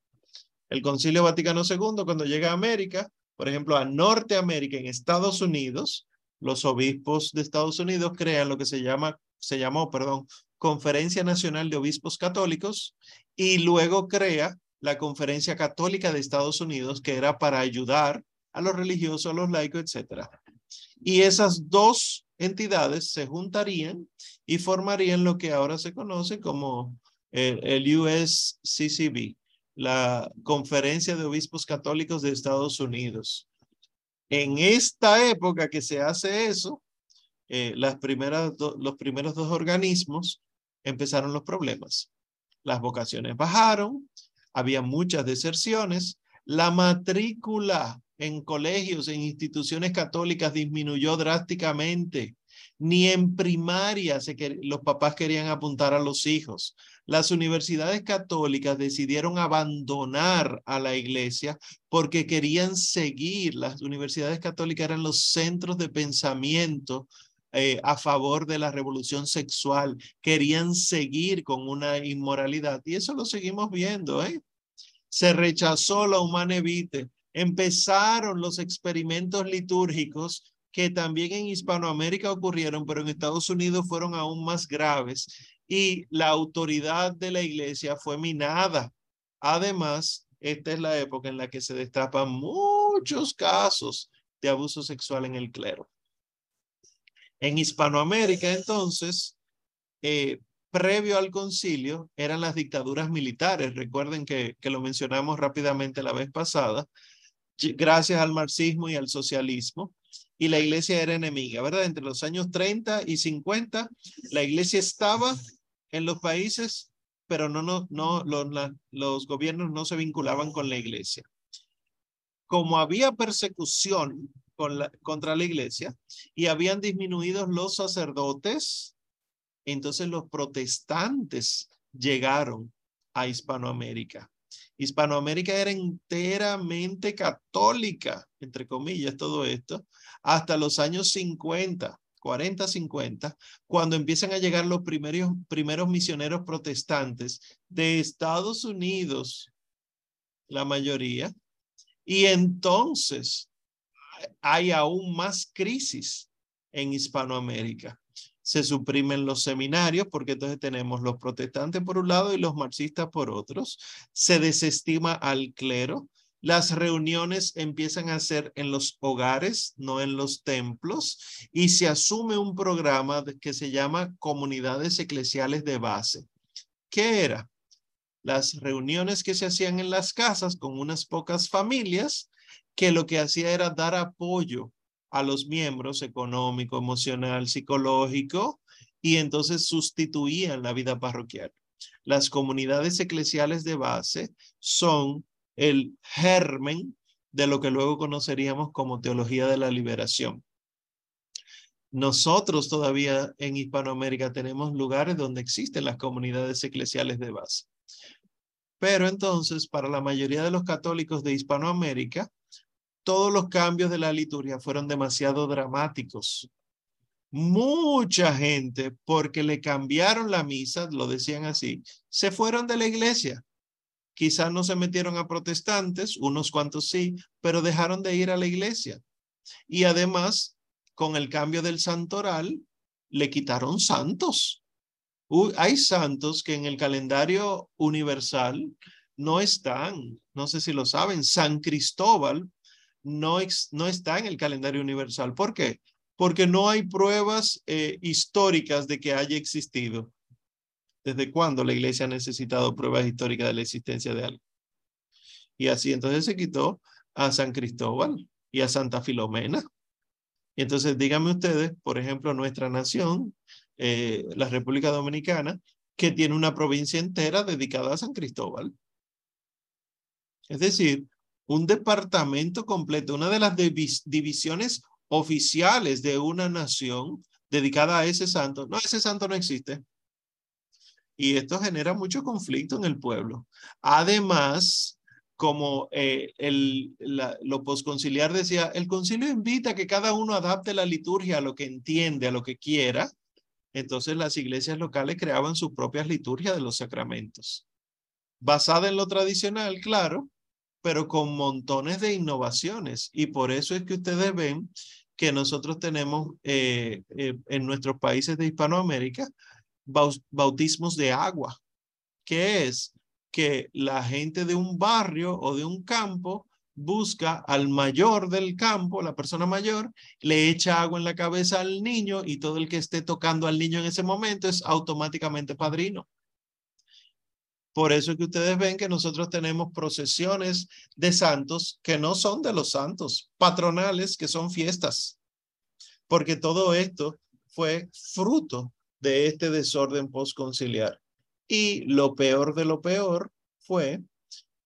El Concilio Vaticano II, cuando llega a América, por ejemplo, a Norteamérica, en Estados Unidos, los obispos de Estados Unidos crean lo que se llama, se llamó, perdón, Conferencia Nacional de Obispos Católicos y luego crea la Conferencia Católica de Estados Unidos, que era para ayudar a los religiosos, a los laicos, etcétera. Y esas dos entidades se juntarían y formarían lo que ahora se conoce como el, el USCCB, la Conferencia de Obispos Católicos de Estados Unidos. En esta época que se hace eso, eh, las primeras los primeros dos organismos empezaron los problemas. Las vocaciones bajaron, había muchas deserciones, la matrícula en colegios, en instituciones católicas disminuyó drásticamente. Ni en primaria se los papás querían apuntar a los hijos las universidades católicas decidieron abandonar a la iglesia porque querían seguir, las universidades católicas eran los centros de pensamiento eh, a favor de la revolución sexual, querían seguir con una inmoralidad y eso lo seguimos viendo. ¿eh? Se rechazó la humana evite, empezaron los experimentos litúrgicos que también en Hispanoamérica ocurrieron, pero en Estados Unidos fueron aún más graves y la autoridad de la iglesia fue minada. Además esta es la época en la que se destapan muchos casos de abuso sexual en el clero. En Hispanoamérica, entonces, eh, previo al concilio, eran las dictaduras militares. Recuerden que, que lo mencionamos rápidamente la vez pasada, gracias al marxismo y al socialismo. Y la iglesia era enemiga, ¿verdad? Entre los años 30 y 50, la iglesia estaba en los países, pero no, no, no los, los gobiernos no se vinculaban con la iglesia. Como había persecución contra la iglesia y habían disminuido los sacerdotes, entonces los protestantes llegaron a Hispanoamérica. Hispanoamérica era enteramente católica, entre comillas, todo esto, hasta los años 50, 40, 50, cuando empiezan a llegar los primeros, primeros misioneros protestantes de Estados Unidos, la mayoría, y entonces hay aún más crisis en Hispanoamérica. Se suprimen los seminarios porque entonces tenemos los protestantes por un lado y los marxistas por otros. Se desestima al clero. Las reuniones empiezan a ser en los hogares, no en los templos, y se asume un programa que se llama comunidades eclesiales de base. ¿Qué era? Las reuniones que se hacían en las casas con unas pocas familias que lo que hacía era dar apoyo a los miembros económico, emocional, psicológico, y entonces sustituían la vida parroquial. Las comunidades eclesiales de base son el germen de lo que luego conoceríamos como teología de la liberación. Nosotros todavía en Hispanoamérica tenemos lugares donde existen las comunidades eclesiales de base. Pero entonces, para la mayoría de los católicos de Hispanoamérica, todos los cambios de la liturgia fueron demasiado dramáticos. Mucha gente, porque le cambiaron la misa, lo decían así, se fueron de la iglesia. Quizás no se metieron a protestantes, unos cuantos sí, pero dejaron de ir a la iglesia. Y además, con el cambio del santoral, le quitaron santos. hay santos que en el calendario universal no están, no sé si lo saben, San Cristóbal no, no está en el calendario universal. ¿Por qué? Porque no hay pruebas eh, históricas de que haya existido. ¿Desde cuándo la iglesia ha necesitado pruebas históricas de la existencia de algo? Y así entonces se quitó a San Cristóbal y a Santa Filomena. Y entonces díganme ustedes, por ejemplo, nuestra nación, eh, la República Dominicana, que tiene una provincia entera dedicada a San Cristóbal. Es decir, un departamento completo, una de las divisiones oficiales de una nación dedicada a ese santo. No, ese santo no existe. Y esto genera mucho conflicto en el pueblo. Además, como eh, el, lo posconciliar decía, el concilio invita que cada uno adapte la liturgia a lo que entiende, a lo que quiera. Entonces las iglesias locales creaban sus propias liturgias de los sacramentos. Basada en lo tradicional, claro, pero con montones de innovaciones. Y por eso es que ustedes ven que nosotros tenemos eh, eh, en nuestros países de Hispanoamérica bautismos de agua, que es que la gente de un barrio o de un campo busca al mayor del campo, la persona mayor, le echa agua en la cabeza al niño y todo el que esté tocando al niño en ese momento es automáticamente padrino. Por eso es que ustedes ven que nosotros tenemos procesiones de santos que no son de los santos, patronales que son fiestas, porque todo esto fue fruto de este desorden postconciliar. Y lo peor de lo peor fue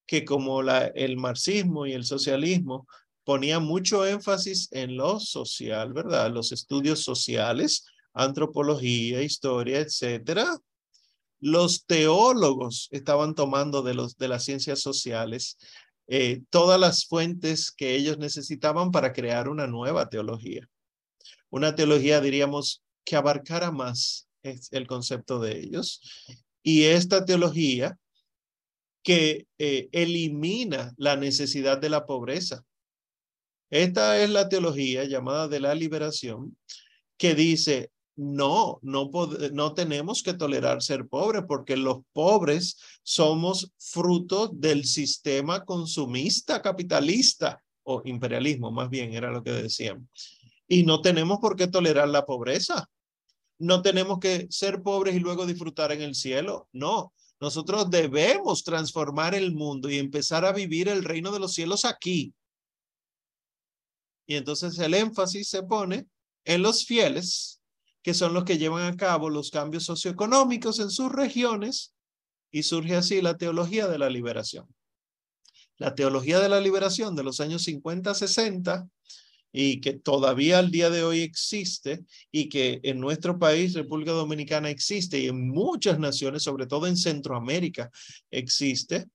que como la, el marxismo y el socialismo ponían mucho énfasis en lo social, ¿verdad? Los estudios sociales, antropología, historia, etcétera, los teólogos estaban tomando de, los, de las ciencias sociales eh, todas las fuentes que ellos necesitaban para crear una nueva teología. Una teología, diríamos, que abarcara más el concepto de ellos. Y esta teología que eh, elimina la necesidad de la pobreza. Esta es la teología llamada de la liberación que dice, no, no, no tenemos que tolerar ser pobres porque los pobres somos fruto del sistema consumista capitalista o imperialismo, más bien era lo que decían. Y no tenemos por qué tolerar la pobreza. No tenemos que ser pobres y luego disfrutar en el cielo. No, nosotros debemos transformar el mundo y empezar a vivir el reino de los cielos aquí. Y entonces el énfasis se pone en los fieles, que son los que llevan a cabo los cambios socioeconómicos en sus regiones, y surge así la teología de la liberación. La teología de la liberación de los años 50, 60, y que todavía al día de hoy existe, y que en nuestro país, República Dominicana, existe, y en muchas naciones, sobre todo en Centroamérica, existe,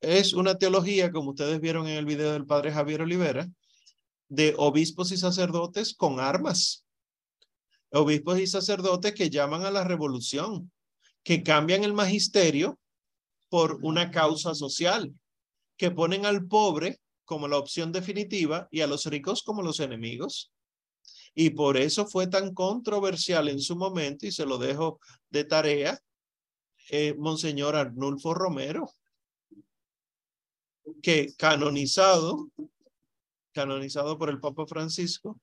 es una teología, como ustedes vieron en el video del padre Javier Olivera, de obispos y sacerdotes con armas. Obispos y sacerdotes que llaman a la revolución, que cambian el magisterio por una causa social, que ponen al pobre como la opción definitiva y a los ricos como los enemigos. Y por eso fue tan controversial en su momento, y se lo dejo de tarea, eh, Monseñor Arnulfo Romero, que canonizado canonizado por el Papa Francisco,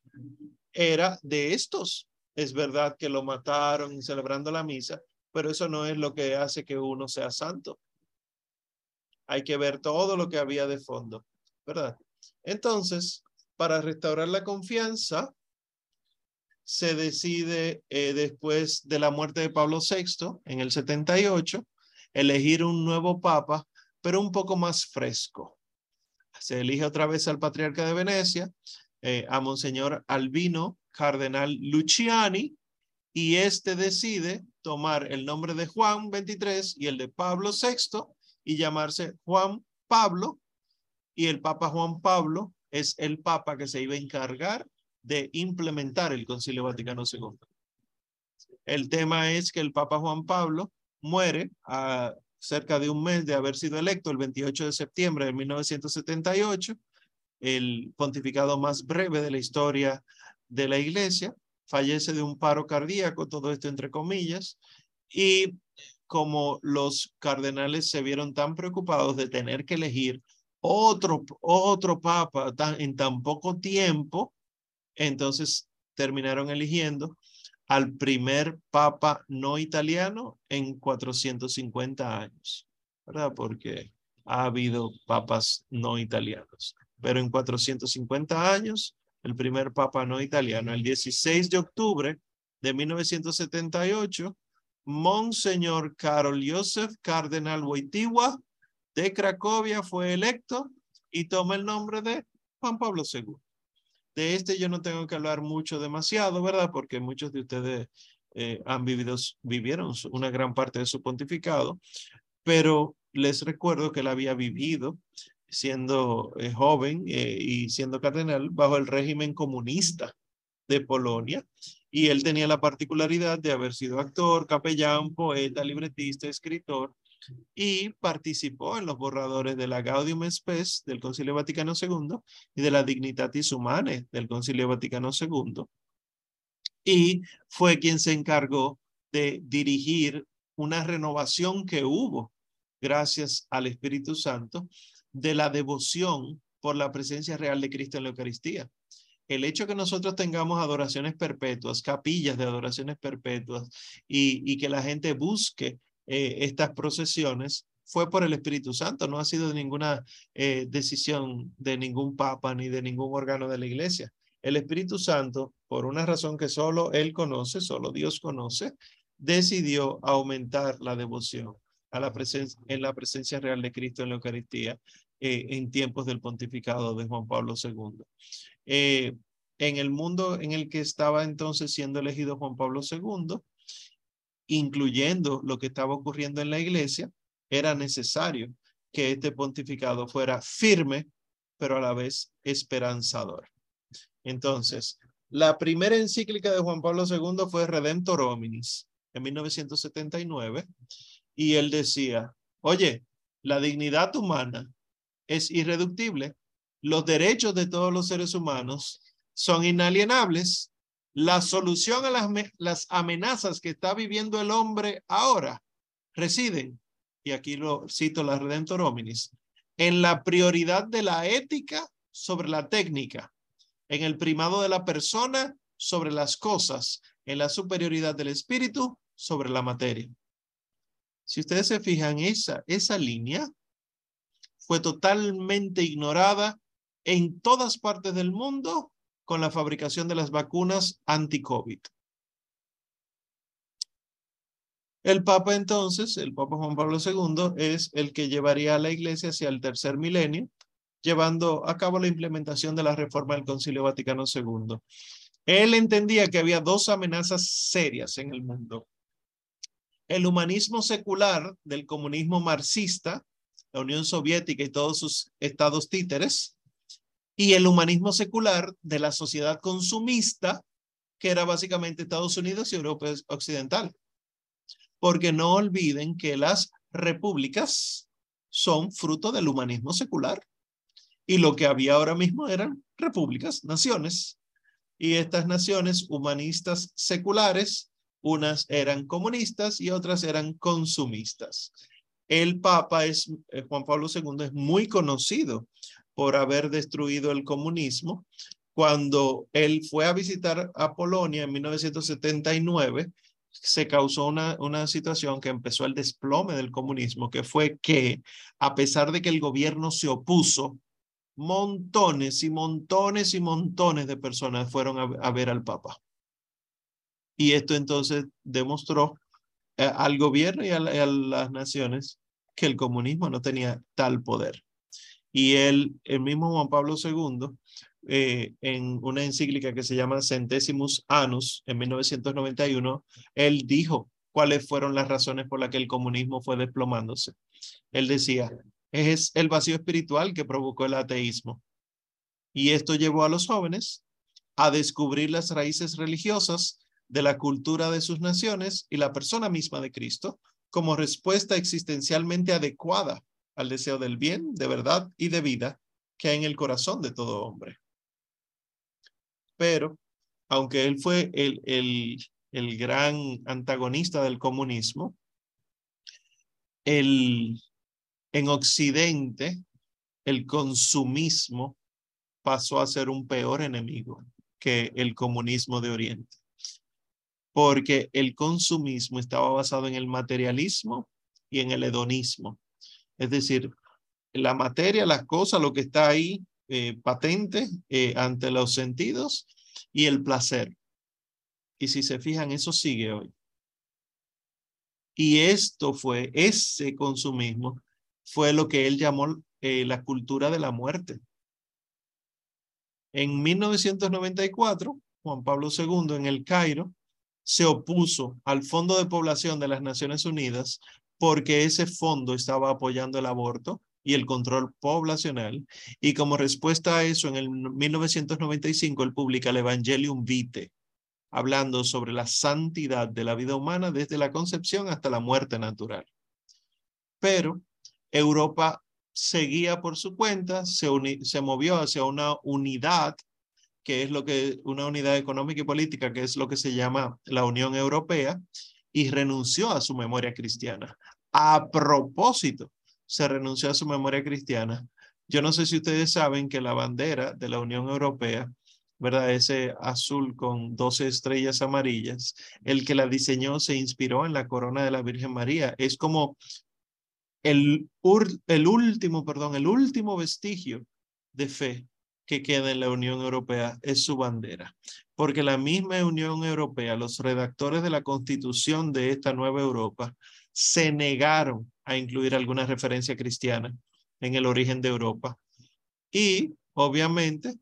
era de estos. Es verdad que lo mataron celebrando la misa, pero eso no es lo que hace que uno sea santo. Hay que ver todo lo que había de fondo, ¿verdad? Entonces, para restaurar la confianza, se decide eh, después de la muerte de Pablo VI en el 78, elegir un nuevo papa, pero un poco más fresco se elige otra vez al patriarca de Venecia, eh, a Monseñor Albino Cardenal Luciani, y este decide tomar el nombre de Juan 23 y el de Pablo VI y llamarse Juan Pablo, y el Papa Juan Pablo es el Papa que se iba a encargar de implementar el Concilio Vaticano II. El tema es que el Papa Juan Pablo muere a cerca de un mes de haber sido electo, el 28 de septiembre de 1978, el pontificado más breve de la historia de la iglesia, fallece de un paro cardíaco, todo esto entre comillas, y como los cardenales se vieron tan preocupados de tener que elegir otro, otro papa tan, en tan poco tiempo, entonces terminaron eligiendo al primer papa no italiano en 450 años, ¿verdad? Porque ha habido papas no italianos. Pero en 450 años, el primer papa no italiano, el 16 de octubre de 1978, Monseñor Karol Josef Cardenal Wojtyła de Cracovia fue electo y toma el nombre de Juan Pablo II. De este yo no tengo que hablar mucho demasiado, ¿verdad? Porque muchos de ustedes eh, han vivido, vivieron una gran parte de su pontificado, pero les recuerdo que él había vivido siendo eh, joven eh, y siendo cardenal bajo el régimen comunista de Polonia y él tenía la particularidad de haber sido actor, capellán, poeta, libretista, escritor y participó en los borradores de la Gaudium Spes del Concilio Vaticano II y de la Dignitatis Humanae del Concilio Vaticano II. Y fue quien se encargó de dirigir una renovación que hubo gracias al Espíritu Santo de la devoción por la presencia real de Cristo en la Eucaristía. El hecho que nosotros tengamos adoraciones perpetuas, capillas de adoraciones perpetuas y, y que la gente busque eh, estas procesiones fue por el Espíritu Santo, no ha sido ninguna eh, decisión de ningún papa ni de ningún órgano de la iglesia. El Espíritu Santo, por una razón que solo Él conoce, solo Dios conoce, decidió aumentar la devoción a la en la presencia real de Cristo en la Eucaristía eh, en tiempos del pontificado de Juan Pablo II. en el mundo en el que estaba entonces siendo elegido Juan Pablo II, incluyendo lo que estaba ocurriendo en la iglesia, era necesario que este pontificado fuera firme, pero a la vez esperanzador. Entonces, la primera encíclica de Juan Pablo II fue Redemptor Hominis en 1979 y él decía, oye, la dignidad humana es irreductible, los derechos de todos los seres humanos son inalienables La solución a las, las amenazas que está viviendo el hombre ahora residen, y aquí lo cito la Redentor Hominis, en la prioridad de la ética sobre la técnica, en el primado de la persona sobre las cosas, en la superioridad del espíritu sobre la materia. Si ustedes se fijan, esa, esa línea fue totalmente ignorada en todas partes del mundo con la fabricación de las vacunas anti-COVID. El Papa entonces, el Papa Juan Pablo II, es el que llevaría a la Iglesia hacia el tercer milenio, llevando a cabo la implementación de la reforma del Concilio Vaticano II. Él entendía que había dos amenazas serias en el mundo. El humanismo secular del comunismo marxista, la Unión Soviética y todos sus estados títeres, y el humanismo secular de la sociedad consumista, que era básicamente Estados Unidos y Europa Occidental. Porque no olviden que las repúblicas son fruto del humanismo secular. Y lo que había ahora mismo eran repúblicas, naciones. Y estas naciones humanistas seculares, unas eran comunistas y otras eran consumistas. El Papa es, eh, Juan Pablo II, es muy conocido por haber destruido el comunismo. Cuando él fue a visitar a Polonia en 1979, se causó una, una situación que empezó el desplome del comunismo, que fue que a pesar de que el gobierno se opuso, montones y montones y montones de personas fueron a, ver al Papa. Y esto entonces demostró eh, al gobierno y a, las naciones que el comunismo no tenía tal poder. Y él, el mismo Juan Pablo II, eh, en una encíclica que se llama Centesimus Annus, en 1991, él dijo cuáles fueron las razones por las que el comunismo fue desplomándose. Él decía, es el vacío espiritual que provocó el ateísmo. Y esto llevó a los jóvenes a descubrir las raíces religiosas de la cultura de sus naciones y la persona misma de Cristo como respuesta existencialmente adecuada al deseo del bien, de verdad y de vida que hay en el corazón de todo hombre. Pero, aunque él fue el, el, el gran antagonista del comunismo, el, en Occidente el consumismo pasó a ser un peor enemigo que el comunismo de Oriente, porque el consumismo estaba basado en el materialismo y en el hedonismo. Es decir, la materia, las cosas, lo que está ahí eh, patente eh, ante los sentidos y el placer. Y si se fijan, eso sigue hoy. Y esto fue, ese consumismo fue lo que él llamó eh, la cultura de la muerte. En 1994, Juan Pablo II en el Cairo se opuso al Fondo de Población de las Naciones Unidas porque ese fondo estaba apoyando el aborto y el control poblacional. Y como respuesta a eso, en el 1995 él publica el Evangelium Vitae, hablando sobre la santidad de la vida humana desde la concepción hasta la muerte natural. Pero Europa seguía por su cuenta, se, se movió hacia una unidad, que es lo que, una unidad económica y política, que es lo que se llama la Unión Europea, y renunció a su memoria cristiana. A propósito, se renunció a su memoria cristiana. Yo no sé si ustedes saben que la bandera de la Unión Europea, ¿verdad? Ese azul con 12 estrellas amarillas, el que la diseñó se inspiró en la corona de la Virgen María. Es como el, el último, perdón, el último vestigio de fe que queda en la Unión Europea es su bandera, porque la misma Unión Europea, los redactores de la constitución de esta nueva Europa, se negaron a incluir alguna referencia cristiana en el origen de Europa. Y obviamente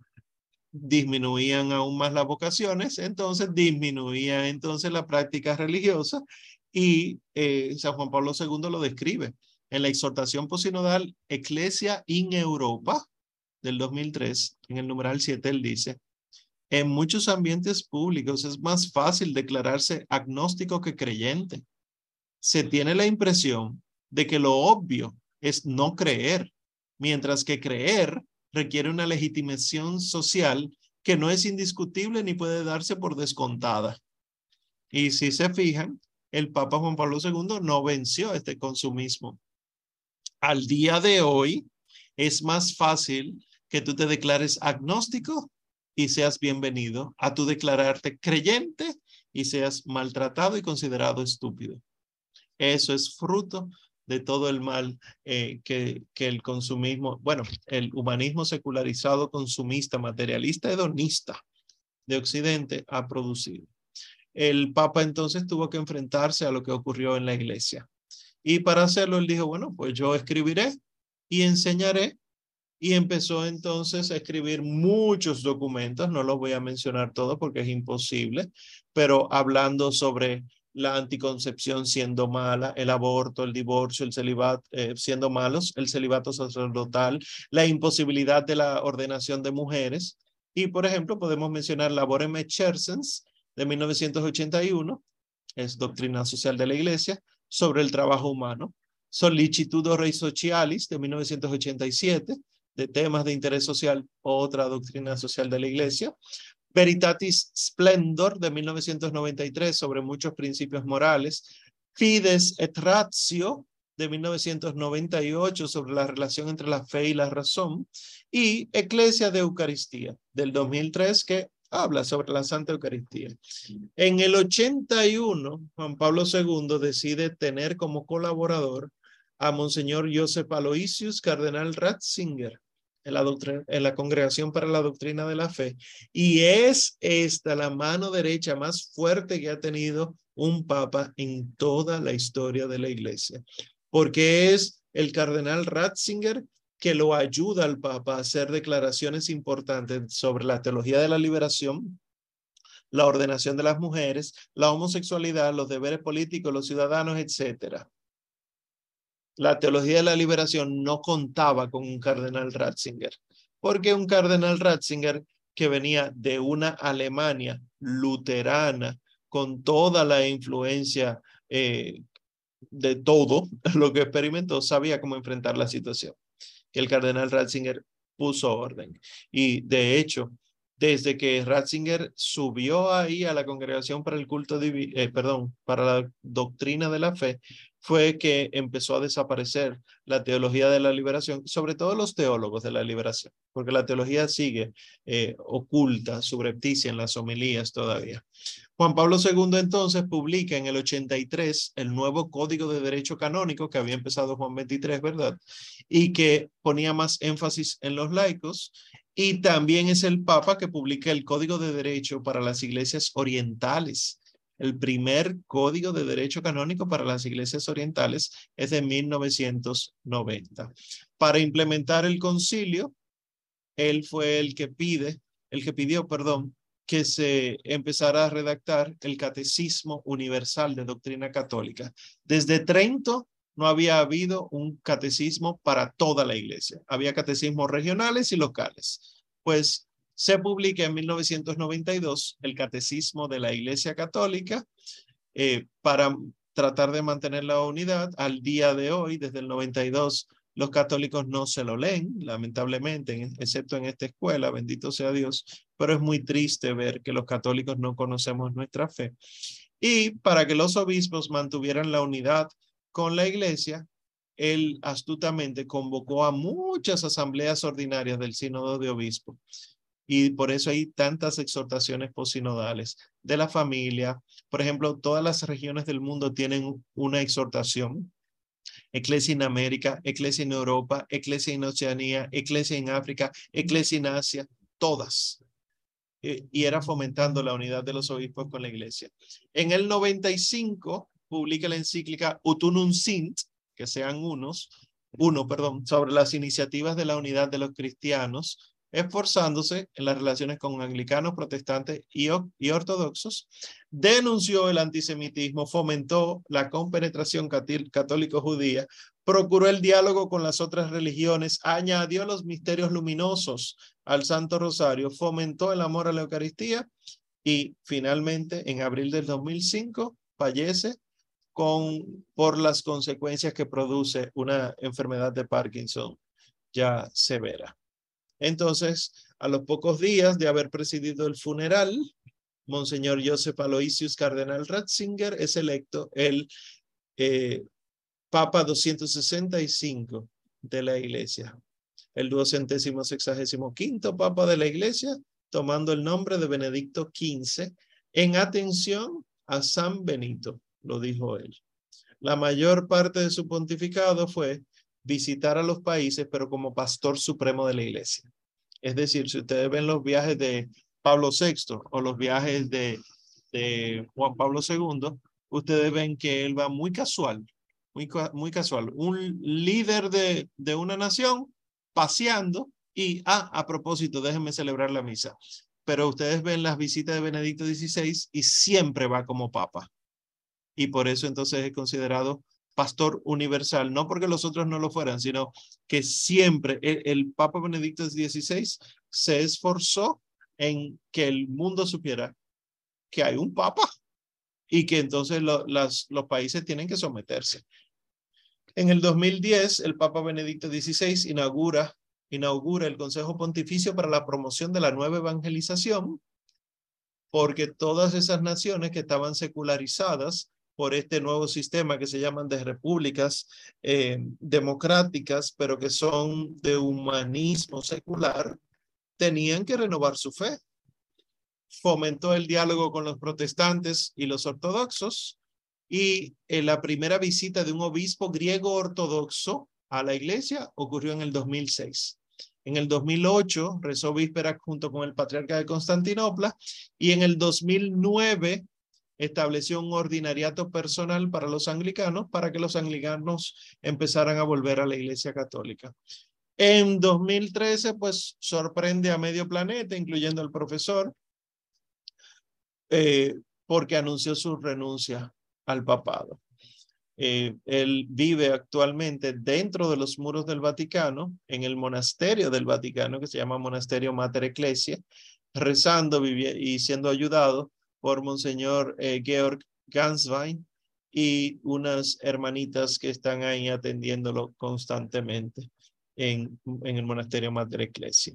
disminuían aún más las vocaciones, entonces disminuía entonces la práctica religiosa y eh, San Juan Pablo II lo describe en la exhortación posinodal Ecclesia in Europa del 2003, en el numeral 7, él dice, en muchos ambientes públicos es más fácil declararse agnóstico que creyente. Se tiene la impresión de que lo obvio es no creer, mientras que creer requiere una legitimación social que no es indiscutible ni puede darse por descontada. Y si se fijan, el Papa Juan Pablo II no venció este consumismo. Al día de hoy es más fácil que tú te declares agnóstico y seas bienvenido a tu declararte creyente y seas maltratado y considerado estúpido. Eso es fruto de todo el mal eh, que, que el consumismo, bueno, el humanismo secularizado, consumista, materialista, hedonista de Occidente ha producido. El Papa entonces tuvo que enfrentarse a lo que ocurrió en la iglesia. Y para hacerlo, él dijo, bueno, pues yo escribiré y enseñaré. Y empezó entonces a escribir muchos documentos, no los voy a mencionar todos porque es imposible, pero hablando sobre la anticoncepción siendo mala, el aborto, el divorcio, el celibato eh, siendo malos, el celibato sacerdotal, la imposibilidad de la ordenación de mujeres. Y, por ejemplo, podemos mencionar la Borem Chersens de 1981, es Doctrina Social de la Iglesia, sobre el trabajo humano. Solicitudo Rei Socialis de 1987, de temas de interés social, otra doctrina social de la Iglesia. Veritatis Splendor de 1993 sobre muchos principios morales, Fides et Ratio de 1998 sobre la relación entre la fe y la razón y Eclesia de Eucaristía del 2003 que habla sobre la Santa Eucaristía. En el 81, Juan Pablo II decide tener como colaborador a Monseñor Joseph Aloysius Cardenal Ratzinger, en la, en la Congregación para la Doctrina de la Fe. Y es esta la mano derecha más fuerte que ha tenido un papa en toda la historia de la iglesia, porque es el cardenal Ratzinger que lo ayuda al papa a hacer declaraciones importantes sobre la teología de la liberación, la ordenación de las mujeres, la homosexualidad, los deberes políticos, los ciudadanos, etcétera la teología de la liberación no contaba con un cardenal Ratzinger, porque un cardenal Ratzinger que venía de una Alemania luterana con toda la influencia eh, de todo (laughs) lo que experimentó, sabía cómo enfrentar la situación. El cardenal Ratzinger puso orden. Y de hecho, desde que Ratzinger subió ahí a la congregación para el culto, eh, perdón, para la doctrina de la fe, fue que empezó a desaparecer la teología de la liberación, sobre todo los teólogos de la liberación, porque la teología sigue eh, oculta, subrepticia en las homilías todavía. Juan Pablo II entonces publica en el 83 el nuevo Código de Derecho Canónico que había empezado Juan 23, ¿verdad? Y que ponía más énfasis en los laicos y también es el Papa que publica el Código de Derecho para las iglesias orientales. El primer código de derecho canónico para las iglesias orientales es de 1990. Para implementar el concilio, él fue el que pide, el que pidió, perdón, que se empezara a redactar el Catecismo Universal de Doctrina Católica. Desde Trento no había habido un catecismo para toda la iglesia. Había catecismos regionales y locales. Pues se publica en 1992 el Catecismo de la Iglesia Católica eh, para tratar de mantener la unidad. Al día de hoy, desde el 92, los católicos no se lo leen, lamentablemente, excepto en esta escuela, bendito sea Dios, pero es muy triste ver que los católicos no conocemos nuestra fe. Y para que los obispos mantuvieran la unidad con la iglesia, él astutamente convocó a muchas asambleas ordinarias del sínodo de obispo. Y por eso hay tantas exhortaciones posinodales de la familia. Por ejemplo, todas las regiones del mundo tienen una exhortación. Iglesia en América, Iglesia en Europa, Iglesia en Oceanía, Iglesia en África, Iglesia en Asia, todas. Eh, y era fomentando la unidad de los obispos con la iglesia. En el 95, publica la encíclica Utunum Sint, que sean unos, uno, perdón, sobre las iniciativas de la unidad de los cristianos, esforzándose en las relaciones con anglicanos, protestantes y, y ortodoxos, denunció el antisemitismo, fomentó la compenetración católico-judía, procuró el diálogo con las otras religiones, añadió los misterios luminosos al Santo Rosario, fomentó el amor a la Eucaristía y finalmente en abril del 2005 fallece con, por las consecuencias que produce una enfermedad de Parkinson ya severa. Entonces, A los pocos días de haber presidido el funeral, Monseñor Joseph Aloysius Cardenal Ratzinger es electo el eh, Papa 265 de la Iglesia, el duocentésimo sexagésimo quinto Papa de la Iglesia, tomando el nombre de Benedicto XV en atención a San Benito, lo dijo él. La mayor parte de su pontificado fue visitar a los países, pero como pastor supremo de la iglesia. Es decir, si ustedes ven los viajes de Pablo VI o los viajes de, Juan Pablo II, ustedes ven que él va muy casual, muy, muy casual. Un líder de, de una nación paseando y, ah, a propósito, déjenme celebrar la misa. Pero ustedes ven las visitas de Benedicto XVI y siempre va como papa. Y por eso entonces es considerado pastor universal, no porque los otros no lo fueran, sino que siempre el, Papa Benedicto XVI se esforzó en que el mundo supiera que hay un papa y que entonces las, los países tienen que someterse. En el 2010, el Papa Benedicto XVI inaugura, inaugura el Consejo Pontificio para la promoción de la nueva evangelización, porque todas esas naciones que estaban secularizadas por este nuevo sistema que se llaman de repúblicas eh, democráticas, pero que son de humanismo secular, tenían que renovar su fe. Fomentó el diálogo con los protestantes y los ortodoxos y la primera visita de un obispo griego ortodoxo a la iglesia ocurrió en el 2006. En el 2008 rezó víspera junto con el patriarca de Constantinopla y en el 2009 estableció un ordinariato personal para los anglicanos para que los anglicanos empezaran a volver a la Iglesia Católica. En 2013, pues sorprende a medio planeta, incluyendo al profesor, eh, porque anunció su renuncia al papado. Eh, él vive actualmente dentro de los muros del Vaticano, en el monasterio del Vaticano, que se llama Monasterio Mater Ecclesia, rezando y siendo ayudado por Monseñor eh, Georg Ganswein y unas hermanitas que están ahí atendiéndolo constantemente en, en el monasterio Madre Ecclesia.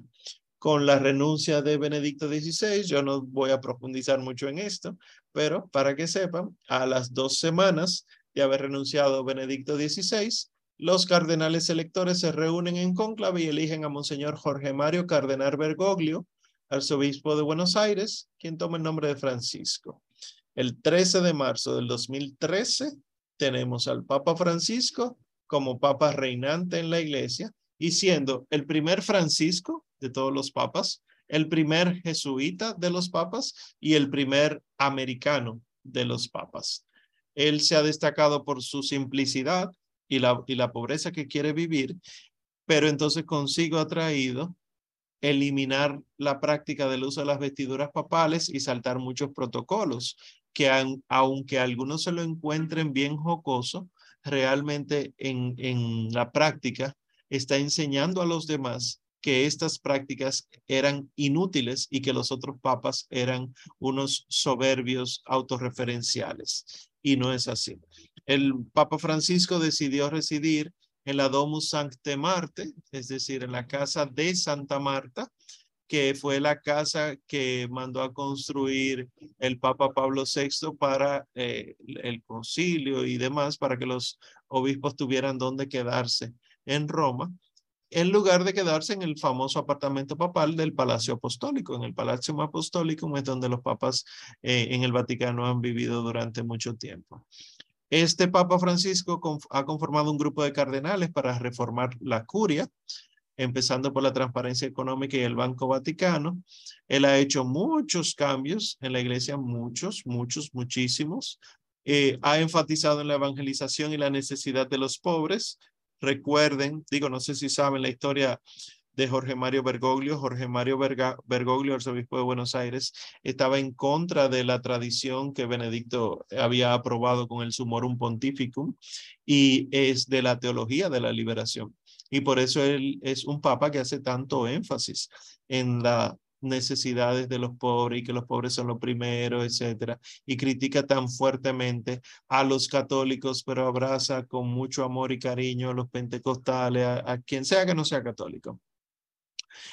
Con la renuncia de Benedicto XVI, yo no voy a profundizar mucho en esto, pero para que sepan, a las dos semanas de haber renunciado Benedicto XVI, los cardenales electores se reúnen en conclave y eligen a Monseñor Jorge Mario Cardenal Bergoglio arzobispo de Buenos Aires, quien toma el nombre de Francisco. El 13 de marzo del 2013 tenemos al Papa Francisco como Papa reinante en la iglesia y siendo el primer Francisco de todos los papas, el primer jesuita de los papas y el primer americano de los papas. Él se ha destacado por su simplicidad y la, y la pobreza que quiere vivir, pero entonces consigo ha traído eliminar la práctica del uso de las vestiduras papales y saltar muchos protocolos que aunque algunos se lo encuentren bien jocoso, realmente en, en la práctica está enseñando a los demás que estas prácticas eran inútiles y que los otros papas eran unos soberbios autorreferenciales. Y no es así. El Papa Francisco decidió residir en la Domus Sancte Marte, es decir, en la casa de Santa Marta, que fue la casa que mandó a construir el Papa Pablo VI para eh, el concilio y demás, para que los obispos tuvieran donde quedarse en Roma, en lugar de quedarse en el famoso apartamento papal del Palacio Apostólico. En el Palacio Apostólico es donde los papas eh, en el Vaticano han vivido durante mucho tiempo. Este Papa Francisco ha conformado un grupo de cardenales para reformar la curia, empezando por la transparencia económica y el Banco Vaticano. Él ha hecho muchos cambios en la iglesia, muchos, muchos, muchísimos. Eh, ha enfatizado en la evangelización y la necesidad de los pobres. Recuerden, digo, no sé si saben la historia de Jorge Mario Bergoglio. Jorge Mario Bergoglio, arzobispo de Buenos Aires, estaba en contra de la tradición que Benedicto había aprobado con el Sumorum Pontificum y es de la teología de la liberación. Y por eso él es un papa que hace tanto énfasis en las necesidades de los pobres y que los pobres son lo primero, etcétera, y critica tan fuertemente a los católicos, pero abraza con mucho amor y cariño a los pentecostales, a quien sea que no sea católico.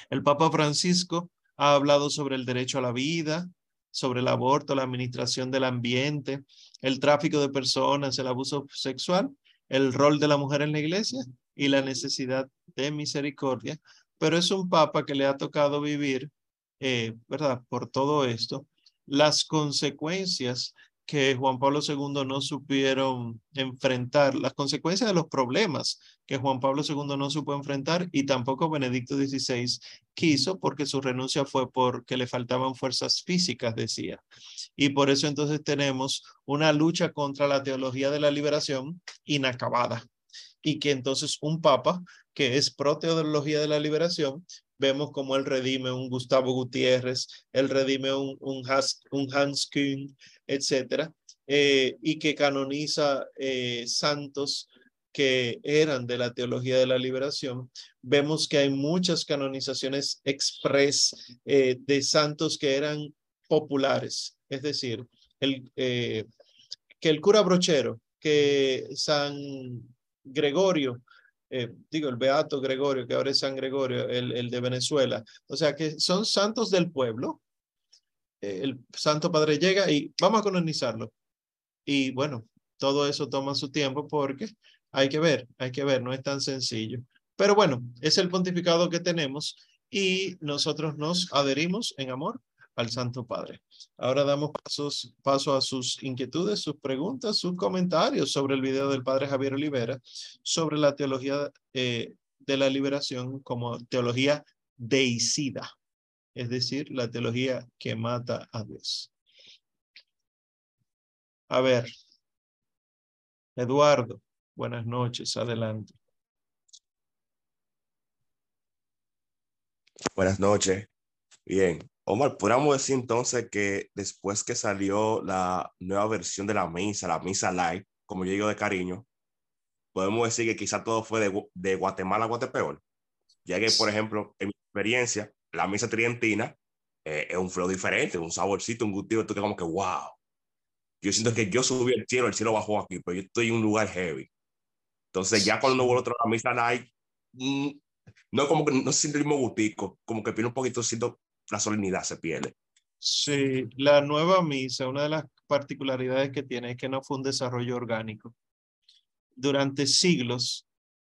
El Papa Francisco ha hablado sobre el derecho a la vida, sobre el aborto, la administración del ambiente, el tráfico de personas, el abuso sexual, el rol de la mujer en la iglesia y la necesidad de misericordia. Pero es un papa que le ha tocado vivir, eh, ¿verdad? Por todo esto, las consecuencias que Juan Pablo II no supieron enfrentar, las consecuencias de los problemas que Juan Pablo II no supo enfrentar y tampoco Benedicto XVI quiso porque su renuncia fue porque le faltaban fuerzas físicas, decía. Y por eso entonces tenemos una lucha contra la teología de la liberación inacabada y que entonces un papa que es pro teología de la liberación vemos como él redime un Gustavo Gutiérrez, él redime un, un, un Hans Kühn, etcétera, eh, y que canoniza eh, santos que eran de la teología de la liberación, vemos que hay muchas canonizaciones express eh, de santos que eran populares, es decir, el, que el cura brochero, que San Gregorio, digo, el Beato Gregorio, que ahora es San Gregorio, el, el de Venezuela, o sea, que son santos del pueblo, el Santo Padre llega y vamos a colonizarlo. Y bueno, todo eso toma su tiempo porque hay que ver, hay que ver, no es tan sencillo. Pero bueno, es el pontificado que tenemos y nosotros nos adherimos en amor al Santo Padre. Ahora damos paso a sus inquietudes, sus preguntas, sus comentarios sobre el video del Padre Javier Olivera sobre la teología eh, de la liberación como teología deicida es decir, la teología que mata a Dios. A ver, Eduardo, buenas noches, adelante. Buenas noches. Bien, Omar, podríamos decir entonces que después que salió la nueva versión de la misa, la misa live, como yo digo de cariño, podemos decir que quizá todo fue de, de Guatemala a Guatepeor. Ya que, por ejemplo, en mi experiencia, la misa tridentina eh, es un flow diferente, un saborcito, un gustito, tú que como que wow. Yo siento que yo subí el cielo, el cielo bajó aquí, pero yo estoy en un lugar heavy. Entonces ya cuando vuelvo otra la misa night, mm, no como que no se siente el mismo gustico, como que pierde un poquito, siento la solemnidad se pierde. Sí, la nueva misa, una de las particularidades que tiene es que no fue un desarrollo orgánico. Durante siglos,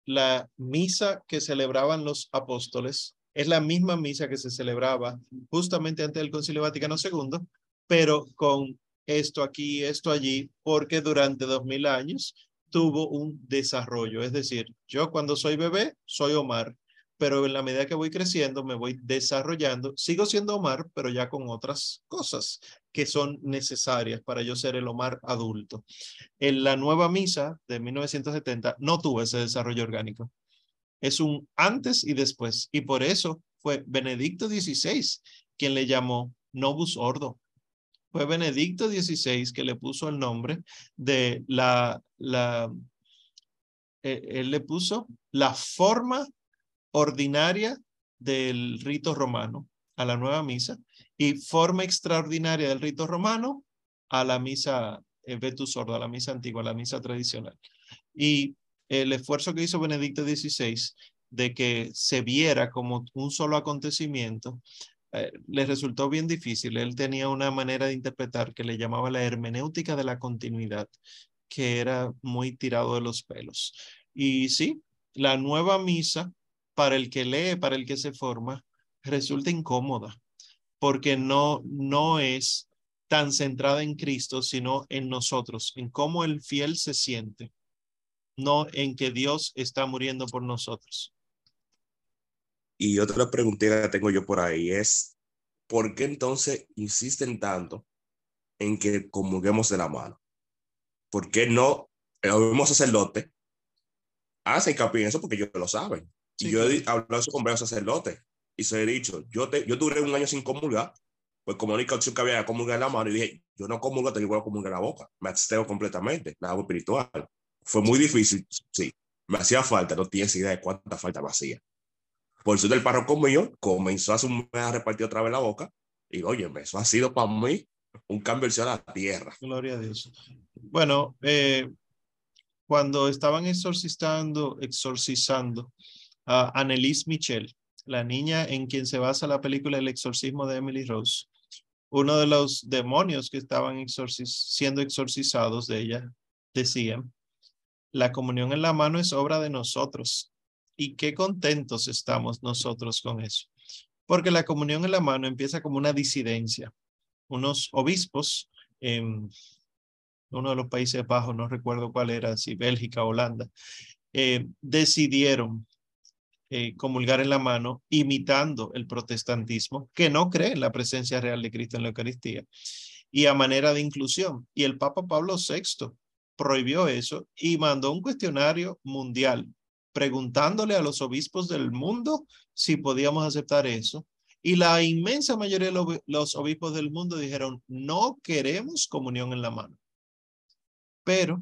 la misa que celebraban los apóstoles es la misma misa que se celebraba justamente antes del Concilio Vaticano II, pero con esto aquí, esto allí, porque durante dos mil años tuvo un desarrollo. Es decir, yo cuando soy bebé, soy Omar, pero en la medida que voy creciendo, me voy desarrollando. Sigo siendo Omar, pero ya con otras cosas que son necesarias para yo ser el Omar adulto. En la nueva misa de 1970 no tuvo ese desarrollo orgánico es un antes y después. Y por eso fue Benedicto XVI quien le llamó Novus Ordo. Fue Benedicto XVI que le puso el nombre de la, la, eh, él le puso la forma ordinaria del rito romano a la nueva misa y forma extraordinaria del rito romano a la misa eh, Vetus Ordo, a la misa antigua, a la misa tradicional. Y el esfuerzo que hizo Benedicto XVI de que se viera como un solo acontecimiento, eh, le resultó bien difícil. Él tenía una manera de interpretar que le llamaba la hermenéutica de la continuidad, que era muy tirado de los pelos. Y sí, la nueva misa, para el que lee, para el que se forma, resulta incómoda, porque no, no es tan centrada en Cristo, sino en nosotros, en cómo el fiel se siente no en que Dios está muriendo por nosotros. Y otra pregunta que tengo yo por ahí es, ¿por qué entonces insisten tanto en que comulguemos de la mano? ¿Por qué no el mismo sacerdote hace hincapié en eso porque ellos lo saben? Y yo he hablado eso con varios sacerdotes y se he dicho, yo, te, yo duré un año sin comulgar, pues como única opción que había era comulgar la mano y dije, yo no comulgo, te voy a comulgar la boca, me abstengo completamente, la hago espiritual. Fue muy difícil, sí. Me hacía falta, no tienes idea de cuánta falta me hacía. Por eso el párroco mío comenzó a, a repartir otra vez la boca y oye, eso ha sido para mí un cambio a la tierra. Gloria a Dios. Bueno, eh, cuando estaban exorcizando, exorcizando Annelise Michel, la niña en quien se basa la película El exorcismo de Emily Rose, uno de los demonios que estaban siendo exorcizados de ella decía, la comunión en la mano es obra de nosotros. Y qué contentos estamos nosotros con eso. Porque la comunión en la mano empieza como una disidencia. Unos obispos en uno de los Países Bajos, no recuerdo cuál era, si Bélgica, Holanda, eh, decidieron eh, comulgar en la mano, imitando el protestantismo, que no cree en la presencia real de Cristo en la Eucaristía, y a manera de inclusión. Y el Papa Pablo VI prohibió eso y mandó un cuestionario mundial preguntándole a los obispos del mundo si podíamos aceptar eso. Y la inmensa mayoría de los obispos del mundo dijeron, no queremos comunión en la mano. Pero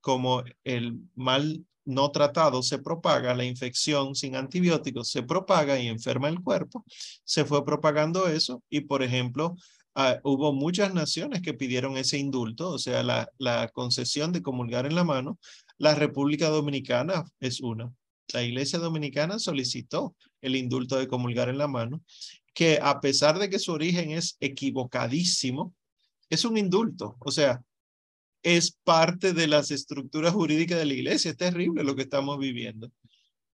como el mal no tratado se propaga, la infección sin antibióticos se propaga y enferma el cuerpo, se fue propagando eso y, por ejemplo, ah, hubo muchas naciones que pidieron ese indulto, o sea, la, la concesión de comulgar en la mano. La República Dominicana es una. La Iglesia Dominicana solicitó el indulto de comulgar en la mano, que a pesar de que su origen es equivocadísimo, es un indulto. O sea, es parte de las estructuras jurídicas de la iglesia. Es terrible lo que estamos viviendo.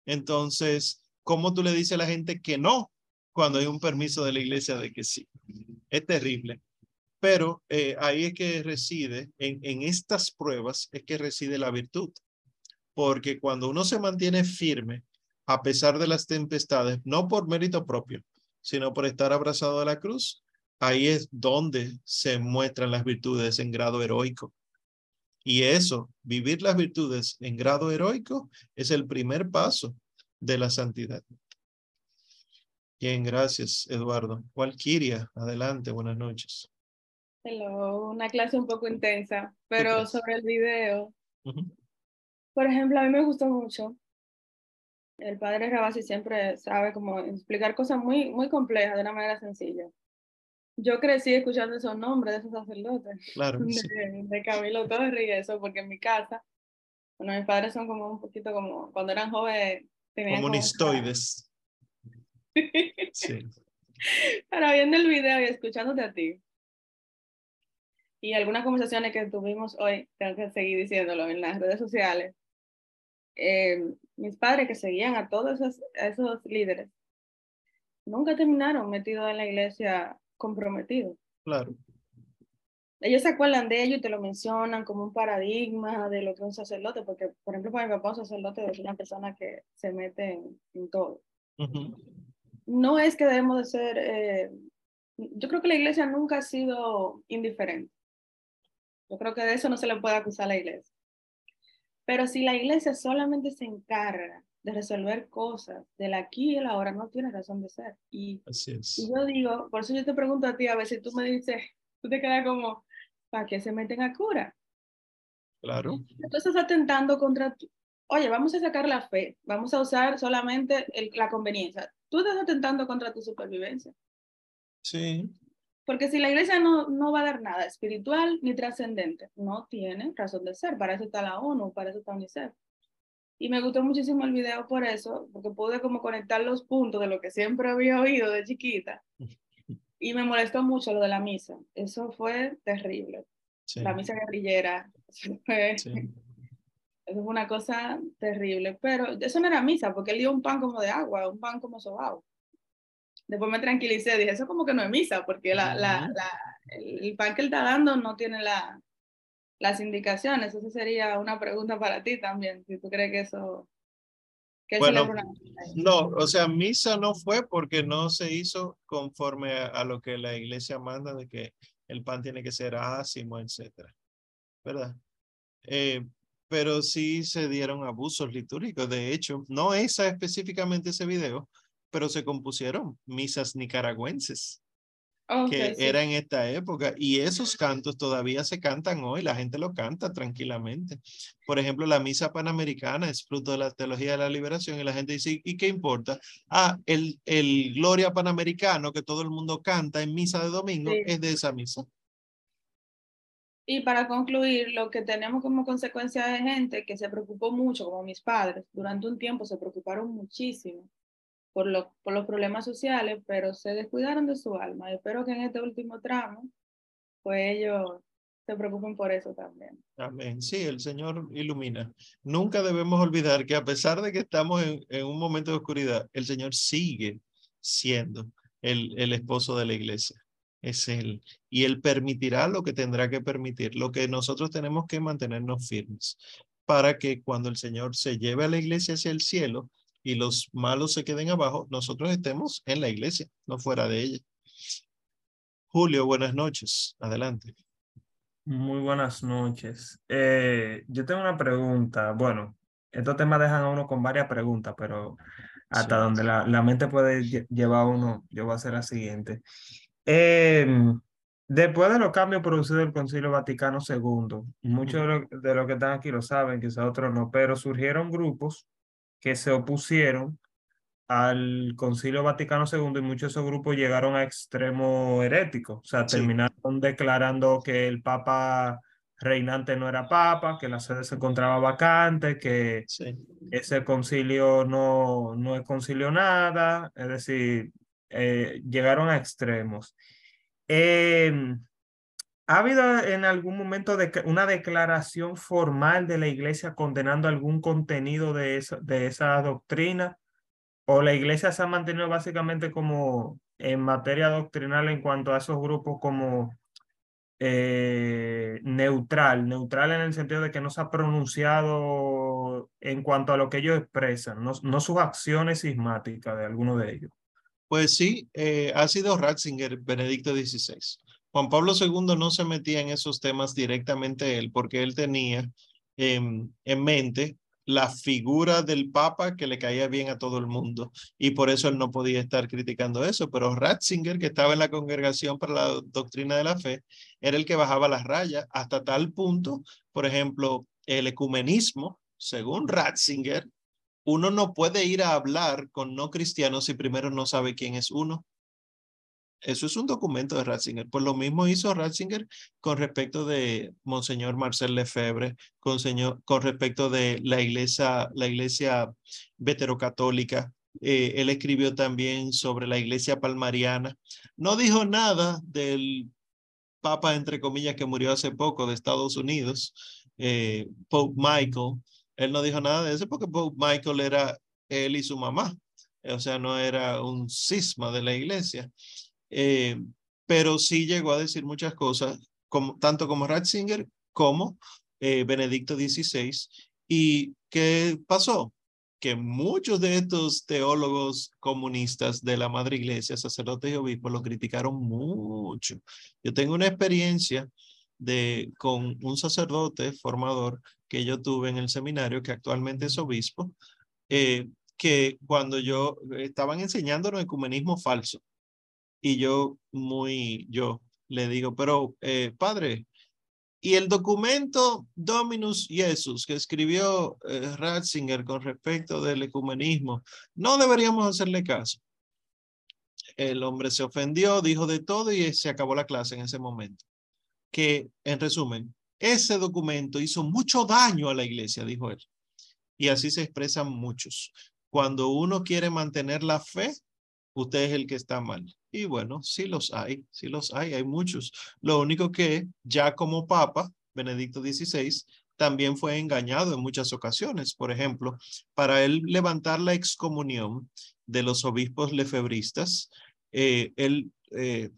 Entonces, ¿cómo tú le dices a la gente que no cuando hay un permiso de la iglesia de que sí? Es terrible. Pero eh, ahí es que reside, en, en estas pruebas es que reside la virtud. Porque cuando uno se mantiene firme, a pesar de las tempestades, no por mérito propio, sino por estar abrazado a la cruz, ahí es donde se muestran las virtudes en grado heroico. Y eso, vivir las virtudes en grado heroico, es el primer paso de la santidad. Bien, gracias, Eduardo. Walkiria, adelante, buenas noches. Hello, una clase un poco intensa, pero sobre el video. Por ejemplo, a mí me gustó mucho. El padre Rabasi siempre sabe cómo explicar cosas muy, muy complejas de una manera sencilla yo crecí escuchando esos nombres de esos sacerdotes. Claro. (laughs) De, Camilo Torres y eso, porque en mi casa, bueno, mis padres son como un poquito como, cuando eran jóvenes, tenían. Comunistoides. sí. (laughs) Pero viendo el video y escuchándote a ti, y algunas conversaciones que tuvimos hoy, tengo que seguir diciéndolo en las redes sociales, eh, mis padres que seguían a todos esos, a esos líderes, nunca terminaron metidos en la iglesia comprometido. Claro. Ellos se acuerdan de ello y te lo mencionan como un paradigma de lo que es un sacerdote, porque, por ejemplo, para mi papá, un sacerdote es una persona que se mete en, todo. No es que debemos de ser, eh, yo creo que la iglesia nunca ha sido indiferente. Yo creo que de eso no se le puede acusar a la iglesia. Pero si la iglesia solamente se encarga de resolver cosas del aquí y el ahora no tiene razón de ser. Y, y yo digo, por eso yo te pregunto a ti, a ver si tú me dices, tú te quedas como, ¿para qué se meten a cura? Claro. Tú estás atentando contra, oye, vamos a sacar la fe, vamos a usar solamente el, la conveniencia. Tú estás atentando contra tu supervivencia. Sí. Porque si la iglesia no, no va a dar nada espiritual ni trascendente, no tiene razón de ser. Para eso está la ONU, para eso está UNICEF. Y me gustó muchísimo el video por eso, porque pude como conectar los puntos de lo que siempre había oído de chiquita. (laughs) Y me molestó mucho lo de la misa. Eso fue terrible. La misa guerrillera. (laughs) Eso fue, eso fue una cosa terrible. Pero eso no era misa, porque él dio un pan como de agua, un pan como sobao. Después me tranquilicé, dije, eso como que no es misa, porque la, la, la, el pan que él está dando no tiene la, las indicaciones. Eso sería una pregunta para ti también, si tú crees que eso... Que bueno, no, o sea, misa no fue porque no se hizo conforme a, lo que la iglesia manda de que el pan tiene que ser ácimo, etcétera, ¿verdad? Eh, pero sí se dieron abusos litúrgicos. De hecho, no esa específicamente ese video, pero se compusieron misas nicaragüenses que era en esta época. Y esos cantos todavía se cantan hoy, la gente lo canta tranquilamente. Por ejemplo, la misa panamericana es fruto de la teología de la liberación y la gente dice, ¿y qué importa? Ah, el, el Gloria Panamericano que todo el mundo canta en misa de domingo es de esa misa. Y para concluir, lo que tenemos como consecuencia de gente que se preocupó mucho, como mis padres, durante un tiempo se preocuparon muchísimo por, lo, por los problemas sociales, pero se descuidaron de su alma. Espero que en este último tramo, pues ellos se preocupen por eso también. Amén. Sí, el Señor ilumina. Nunca debemos olvidar que a pesar de que estamos en, en un momento de oscuridad, el Señor sigue siendo el, el esposo de la iglesia. Es Él. Y Él permitirá lo que tendrá que permitir. Lo que nosotros tenemos que mantenernos firmes para que cuando el Señor se lleve a la iglesia hacia el cielo y los malos se queden abajo, nosotros estemos en la iglesia, no fuera de ella. Julio, buenas noches. Adelante. Muy buenas noches. Eh, yo tengo una pregunta. Bueno, estos temas dejan a uno con varias preguntas, pero hasta Sí. donde la, la mente puede lle- llevar a uno, yo voy a hacer la siguiente. Em, después de los cambios producidos del Concilio Vaticano II, muchos de los de los que están aquí lo saben, quizás otros no, pero surgieron grupos que se opusieron al Concilio Vaticano II y muchos de esos grupos llegaron a extremo herético, o sea, Sí. terminaron declarando que el Papa reinante no era Papa, que la sede se encontraba vacante, que Sí. ese concilio no, no es concilio nada, es decir, eh, llegaron a extremos. Em, ¿ha habido en algún momento una declaración formal de la iglesia condenando algún contenido de esa doctrina? ¿O la iglesia se ha mantenido básicamente como en materia doctrinal en cuanto a esos grupos como eh, neutral, neutral en el sentido de que no se ha pronunciado en cuanto a lo que ellos expresan, no, no sus acciones sismáticas de alguno de ellos. Pues sí, eh, ha sido Ratzinger, Benedicto XVI. Juan Pablo II no se metía en esos temas directamente él, porque él tenía en mente la figura del Papa que le caía bien a todo el mundo y por eso él no podía estar criticando eso. Pero Ratzinger, que estaba en la congregación para la doctrina de la fe, era el que bajaba las rayas hasta tal punto, por ejemplo, el ecumenismo, según Ratzinger, uno no puede ir a hablar con no cristianos si primero no sabe quién es uno. Eso es un documento de Ratzinger. Pues lo mismo hizo Ratzinger con respecto de Monseñor Marcel Lefebvre, con, con respecto de la iglesia, la iglesia veterocatólica. Eh, él escribió también sobre la iglesia palmariana. No dijo nada del papa, entre comillas, que murió hace poco de Estados Unidos, eh, Pope Michael. Él no dijo nada de eso porque Pope Michael era él y su mamá. O sea, no era un cisma de la iglesia. Eh, pero sí llegó a decir muchas cosas, como, tanto como Ratzinger como eh, Benedicto XVI. ¿Y qué pasó? Que muchos de estos teólogos comunistas de la Madre Iglesia, sacerdotes y obispos, lo criticaron mucho. Yo tengo una experiencia de, con un sacerdote formador que yo tuve en el seminario, que actualmente es obispo, eh, que cuando yo estaban enseñándonos ecumenismo falso, y yo muy, yo le digo, pero eh, padre, y el documento Dominus Jesus que escribió eh, Ratzinger con respecto del ecumenismo, no deberíamos hacerle caso. El hombre se ofendió, dijo de todo y se acabó la clase en ese momento. Que, en resumen, ese documento hizo mucho daño a la iglesia, dijo él. Y así se expresan muchos. Cuando uno quiere mantener la fe, usted es el que está mal. Y bueno, sí los hay, sí los hay, hay muchos. Lo único que ya como papa, Benedicto XVI, también fue engañado en muchas ocasiones. Por ejemplo, para él levantar la excomunión de los obispos lefebristas, eh, él eh,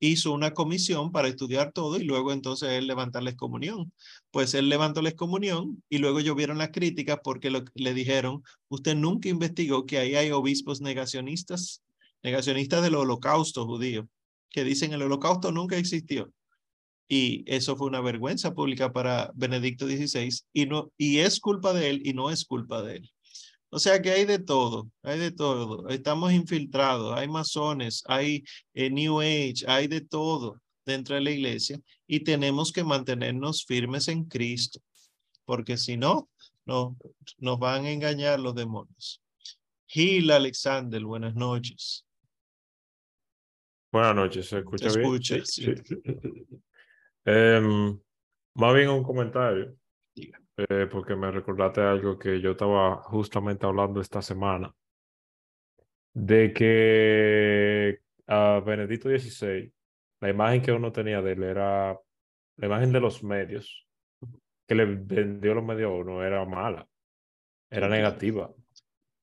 hizo una comisión para estudiar todo y luego entonces él levantar la excomunión. Pues él levantó la excomunión y luego llovieron las críticas porque le dijeron, usted nunca investigó que ahí hay obispos negacionistas, negacionistas del holocausto judío, que dicen el holocausto nunca existió. Y eso fue una vergüenza pública para Benedicto XVI y, no, y es culpa de él y no es culpa de él. O sea que hay de todo, hay de todo. Estamos infiltrados, hay masones, hay eh, New Age, hay de todo dentro de la iglesia y tenemos que mantenernos firmes en Cristo, porque si no, no nos van a engañar los demonios. Gil Alexander, buenas noches. Buenas noches, ¿se escucha, Se bien? escucha, sí. Em, más bien un comentario, Diga. Eh, porque me recordaste algo que yo estaba justamente hablando esta semana de que a Benedicto XVI, la imagen que uno tenía de él era la imagen de los medios que le vendió los medios a uno era mala, era negativa.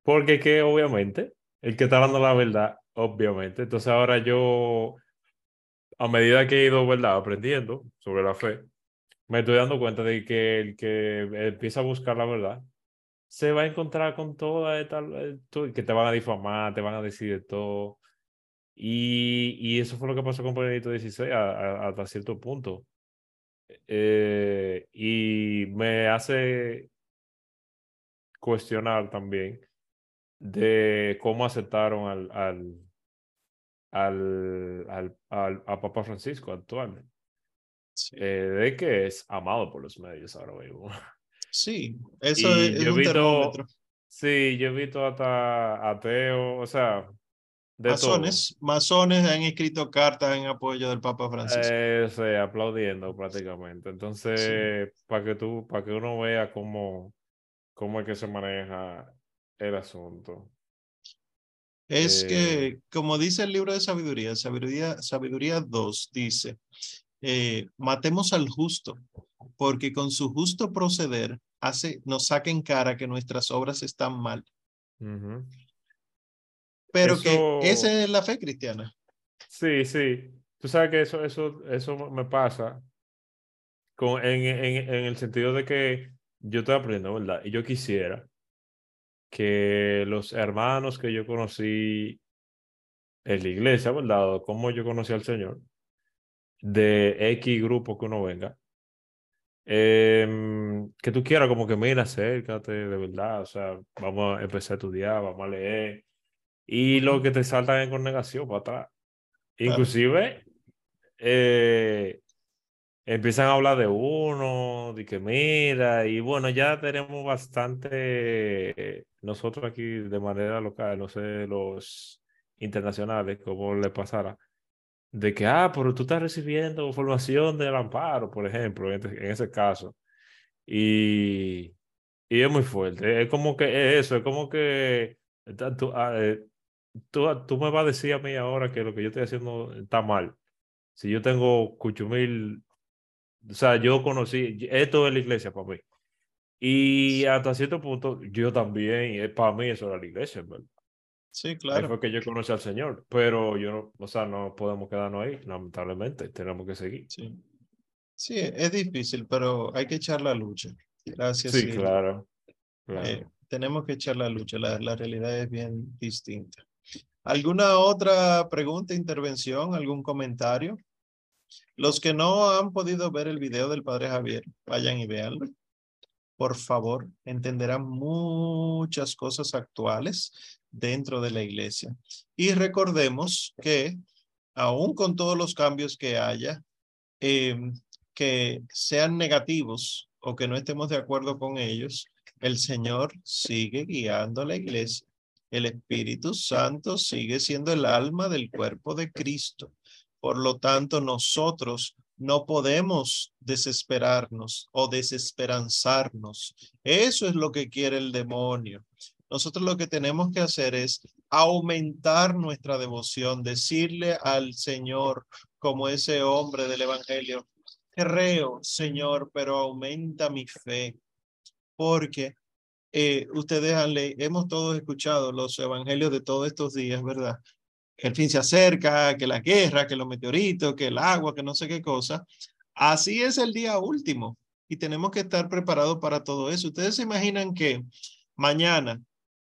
Porque que obviamente, el que está dando la verdad, obviamente. Entonces ahora yo, a medida que he ido, ¿verdad? Aprendiendo sobre la fe, me estoy dando cuenta de que el que empieza a buscar la verdad se va a encontrar con toda esta, que te van a difamar, te van a decir de todo. Y, y eso fue lo que pasó con Benedicto XVI hasta cierto punto. Eh, y me hace cuestionar también de cómo aceptaron al, al, al, al, al a Papa Francisco actualmente. Eh, de que es amado por los medios ahora mismo. Sí, (laughs) eso es, yo un visto, termómetro. Sí, yo he visto hasta ateo, o sea, de masones, todo. masones han escrito cartas en apoyo del Papa Francisco. Eh, sí, aplaudiendo prácticamente. Entonces, sí. para que tú, para que uno vea cómo, cómo es que se maneja el asunto. Es eh, que, como dice el libro de sabiduría, sabiduría, sabiduría 2, dice, eh, matemos al justo, porque con su justo proceder hace, nos saca en cara que nuestras obras están mal. Uh -huh. Pero eso, que esa es la fe cristiana. Sí, sí. Tú sabes que eso, eso, eso me pasa con, en, en, en el sentido de que yo estoy aprendiendo, ¿verdad? Y yo quisiera que los hermanos que yo conocí en la iglesia, ¿verdad? Como yo conocí al Señor, de X grupo que uno venga, eh, que tú quieras como que mira, acércate de verdad, o sea, vamos a empezar a estudiar, vamos a leer, y lo que te saltan es con negación para atrás. Inclusive, eh, empiezan a hablar de uno, de que mira, y bueno, ya tenemos bastante, nosotros aquí de manera local, no sé, los internacionales, como le pasara, de que, ah, pero tú estás recibiendo formación del amparo, por ejemplo, en, en ese caso. Y, y, es muy fuerte. Es como que es eso, es como que tú, tú, tú, me vas a decir a mí ahora que lo que yo estoy haciendo está mal. Si yo tengo cuchumil, o sea, yo conocí, esto es la iglesia para mí. Y hasta cierto punto, yo también, para mí eso era la iglesia, ¿verdad? Sí, claro. Ahí fue que yo conocí al Señor, pero yo no, o sea, no podemos quedarnos ahí, lamentablemente, tenemos que seguir. Sí, sí es difícil, pero hay que echar la lucha. Gracias. Sí, claro. claro. Eh, tenemos que echar la lucha, la, la realidad es bien distinta. ¿Alguna otra pregunta, intervención, algún comentario? Los que no han podido ver el video del Padre Javier, vayan y véanlo. Por favor, entenderán muchas cosas actuales dentro de la iglesia. Y recordemos que, aún con todos los cambios que haya, eh, que sean negativos o que no estemos de acuerdo con ellos, el Señor sigue guiando a la iglesia. El Espíritu Santo sigue siendo el alma del cuerpo de Cristo. Por lo tanto, nosotros no podemos desesperarnos o desesperanzarnos. Eso es lo que quiere el demonio. Nosotros lo que tenemos que hacer es aumentar nuestra devoción, decirle al Señor como ese hombre del Evangelio, creo, Señor, pero aumenta mi fe, porque eh, ustedes han leído, hemos todos escuchado los evangelios de todos estos días, ¿verdad? El fin se acerca, que la guerra, que los meteoritos, que el agua, que no sé qué cosa. Así es el día último y tenemos que estar preparados para todo eso. Ustedes se imaginan que mañana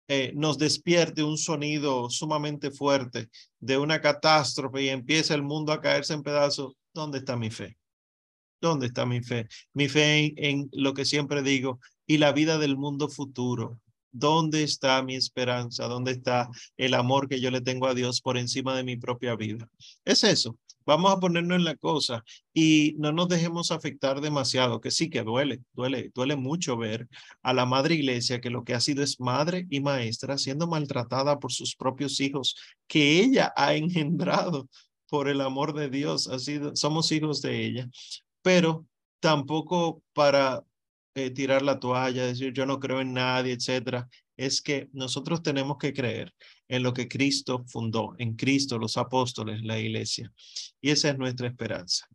eh, nos despierte un sonido sumamente fuerte de una catástrofe y empieza el mundo a caerse en pedazos. ¿Dónde está mi fe? ¿Dónde está mi fe? Mi fe en, en lo que siempre digo y la vida del mundo futuro. ¿Dónde está mi esperanza? ¿Dónde está el amor que yo le tengo a Dios por encima de mi propia vida? Es eso. Vamos a ponernos en la cosa y no nos dejemos afectar demasiado, que sí que duele, duele, duele mucho ver a la madre iglesia que lo que ha sido es madre y maestra siendo maltratada por sus propios hijos, que ella ha engendrado por el amor de Dios, sido, somos hijos de ella, pero tampoco para eh, tirar la toalla, decir yo no creo en nadie, etcétera. es que nosotros tenemos que creer en lo que Cristo fundó, en Cristo, los apóstoles, la iglesia. Y esa es nuestra esperanza.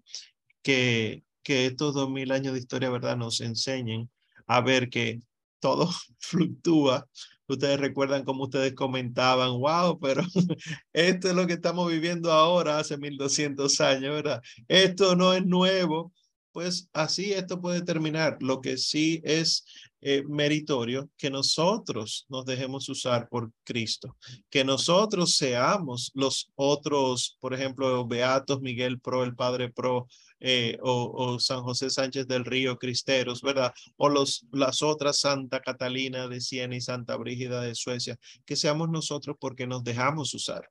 Que, que estos dos mil años de historia, ¿verdad?, nos enseñen a ver que todo (laughs) fluctúa. Ustedes recuerdan cómo ustedes comentaban, wow, pero (laughs) esto es lo que estamos viviendo ahora, hace 1200 años, ¿verdad? Esto no es nuevo. Pues así esto puede terminar. Lo que sí es eh, meritorio que nosotros nos dejemos usar por Cristo, que nosotros seamos los otros, por ejemplo, Beatos, Miguel Pro, el Padre Pro, eh, o, San José Sánchez del Río, Cristeros, ¿verdad? O los, las otras Santa Catalina de Siena y Santa Brígida de Suecia, que seamos nosotros porque nos dejamos usar.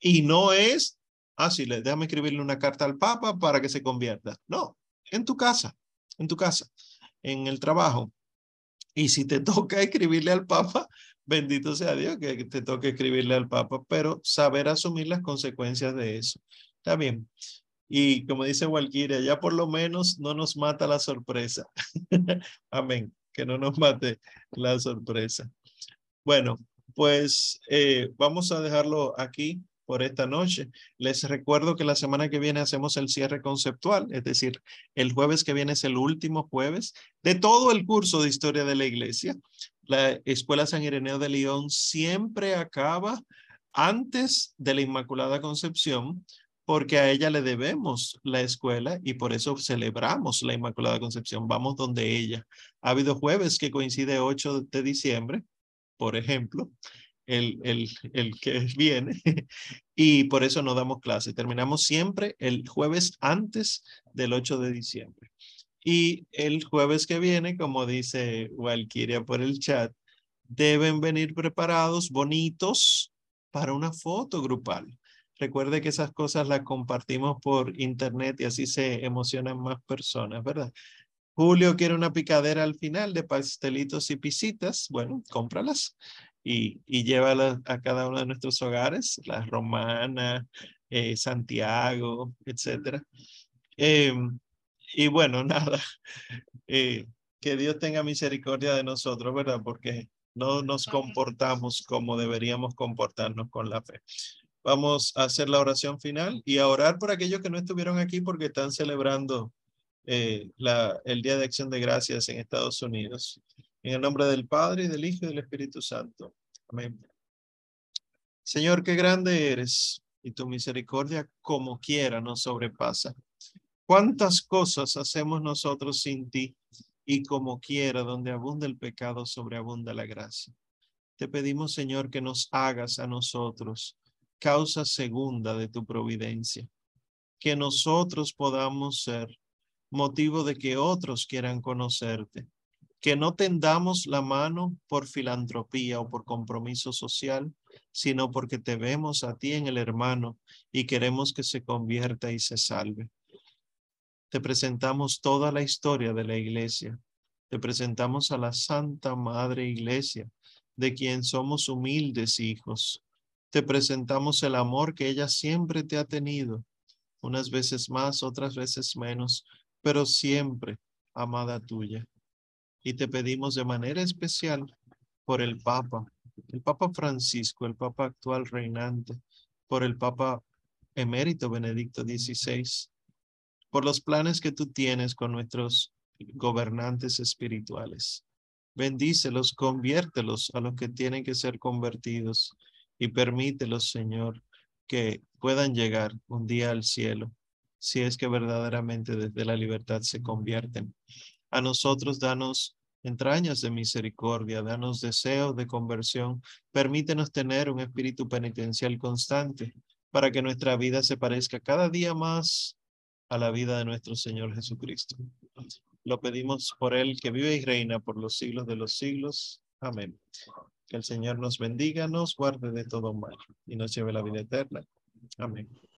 Y no es, ah, sí, déjame escribirle una carta al Papa para que se convierta. No, en tu casa, en tu casa, en el trabajo, y si te (laughs) toca escribirle al Papa, bendito sea Dios que te toque escribirle al Papa, pero saber asumir las consecuencias de eso. Está bien. Y como dice Walquiria, ya por lo menos no nos mata la sorpresa. (laughs) Amén. Que no nos mate la sorpresa. Bueno, pues eh, vamos a dejarlo aquí por esta noche. Les recuerdo que la semana que viene hacemos el cierre conceptual, es decir, el jueves que viene es el último jueves de todo el curso de historia de la iglesia. La Escuela San Ireneo de León siempre acaba antes de la Inmaculada Concepción, porque a ella le debemos la escuela y por eso celebramos la Inmaculada Concepción. Vamos donde ella. Ha habido jueves que coincide 8 de diciembre, por ejemplo, el, el, el que viene, y por eso no damos clase. Terminamos siempre el jueves antes del 8 de diciembre. Y el jueves que viene, como dice Walkiria por el chat, deben venir preparados, bonitos, para una foto grupal. Recuerde que esas cosas las compartimos por internet y así se emocionan más personas, ¿verdad? Julio quiere una picadera al final de pastelitos y pisitas. Bueno, cómpralas y, y llévalas a cada uno de nuestros hogares, la Romana, eh, Santiago, etcétera. Em, y bueno, (laughs) nada, eh, que Dios tenga misericordia de nosotros, ¿verdad? Porque no nos comportamos como deberíamos comportarnos con la fe. Vamos a hacer la oración final y a orar por aquellos que no estuvieron aquí porque están celebrando eh, la, el Día de Acción de Gracias en Estados Unidos. En el nombre del Padre, y del Hijo y del Espíritu Santo. Amén. Señor, qué grande eres y tu misericordia como quiera nos sobrepasa. ¿Cuántas cosas hacemos nosotros sin ti? Y como quiera, donde abunda el pecado, sobreabunda la gracia. Te pedimos, Señor, que nos hagas a nosotros causa segunda de tu providencia. Que nosotros podamos ser motivo de que otros quieran conocerte. Que no tendamos la mano por filantropía o por compromiso social, sino porque te vemos a ti en el hermano y queremos que se convierta y se salve. Te presentamos toda la historia de la iglesia. Te presentamos a la Santa Madre Iglesia, de quien somos humildes hijos te presentamos el amor que ella siempre te ha tenido, unas veces más, otras veces menos, pero siempre amada tuya. Y te pedimos de manera especial por el Papa, el Papa Francisco, el Papa actual reinante, por el Papa emérito Benedicto XVI, por los planes que tú tienes con nuestros gobernantes espirituales. Bendícelos, conviértelos a los que tienen que ser convertidos y permítelos, Señor, que puedan llegar un día al cielo, si es que verdaderamente desde la libertad se convierten. A nosotros danos entrañas de misericordia, danos deseo de conversión, permítenos tener un espíritu penitencial constante para que nuestra vida se parezca cada día más a la vida de nuestro Señor Jesucristo. Lo pedimos por Él que vive y reina por los siglos de los siglos. Amén. Que el Señor nos bendiga, nos guarde de todo mal y nos lleve la vida eterna. Amén.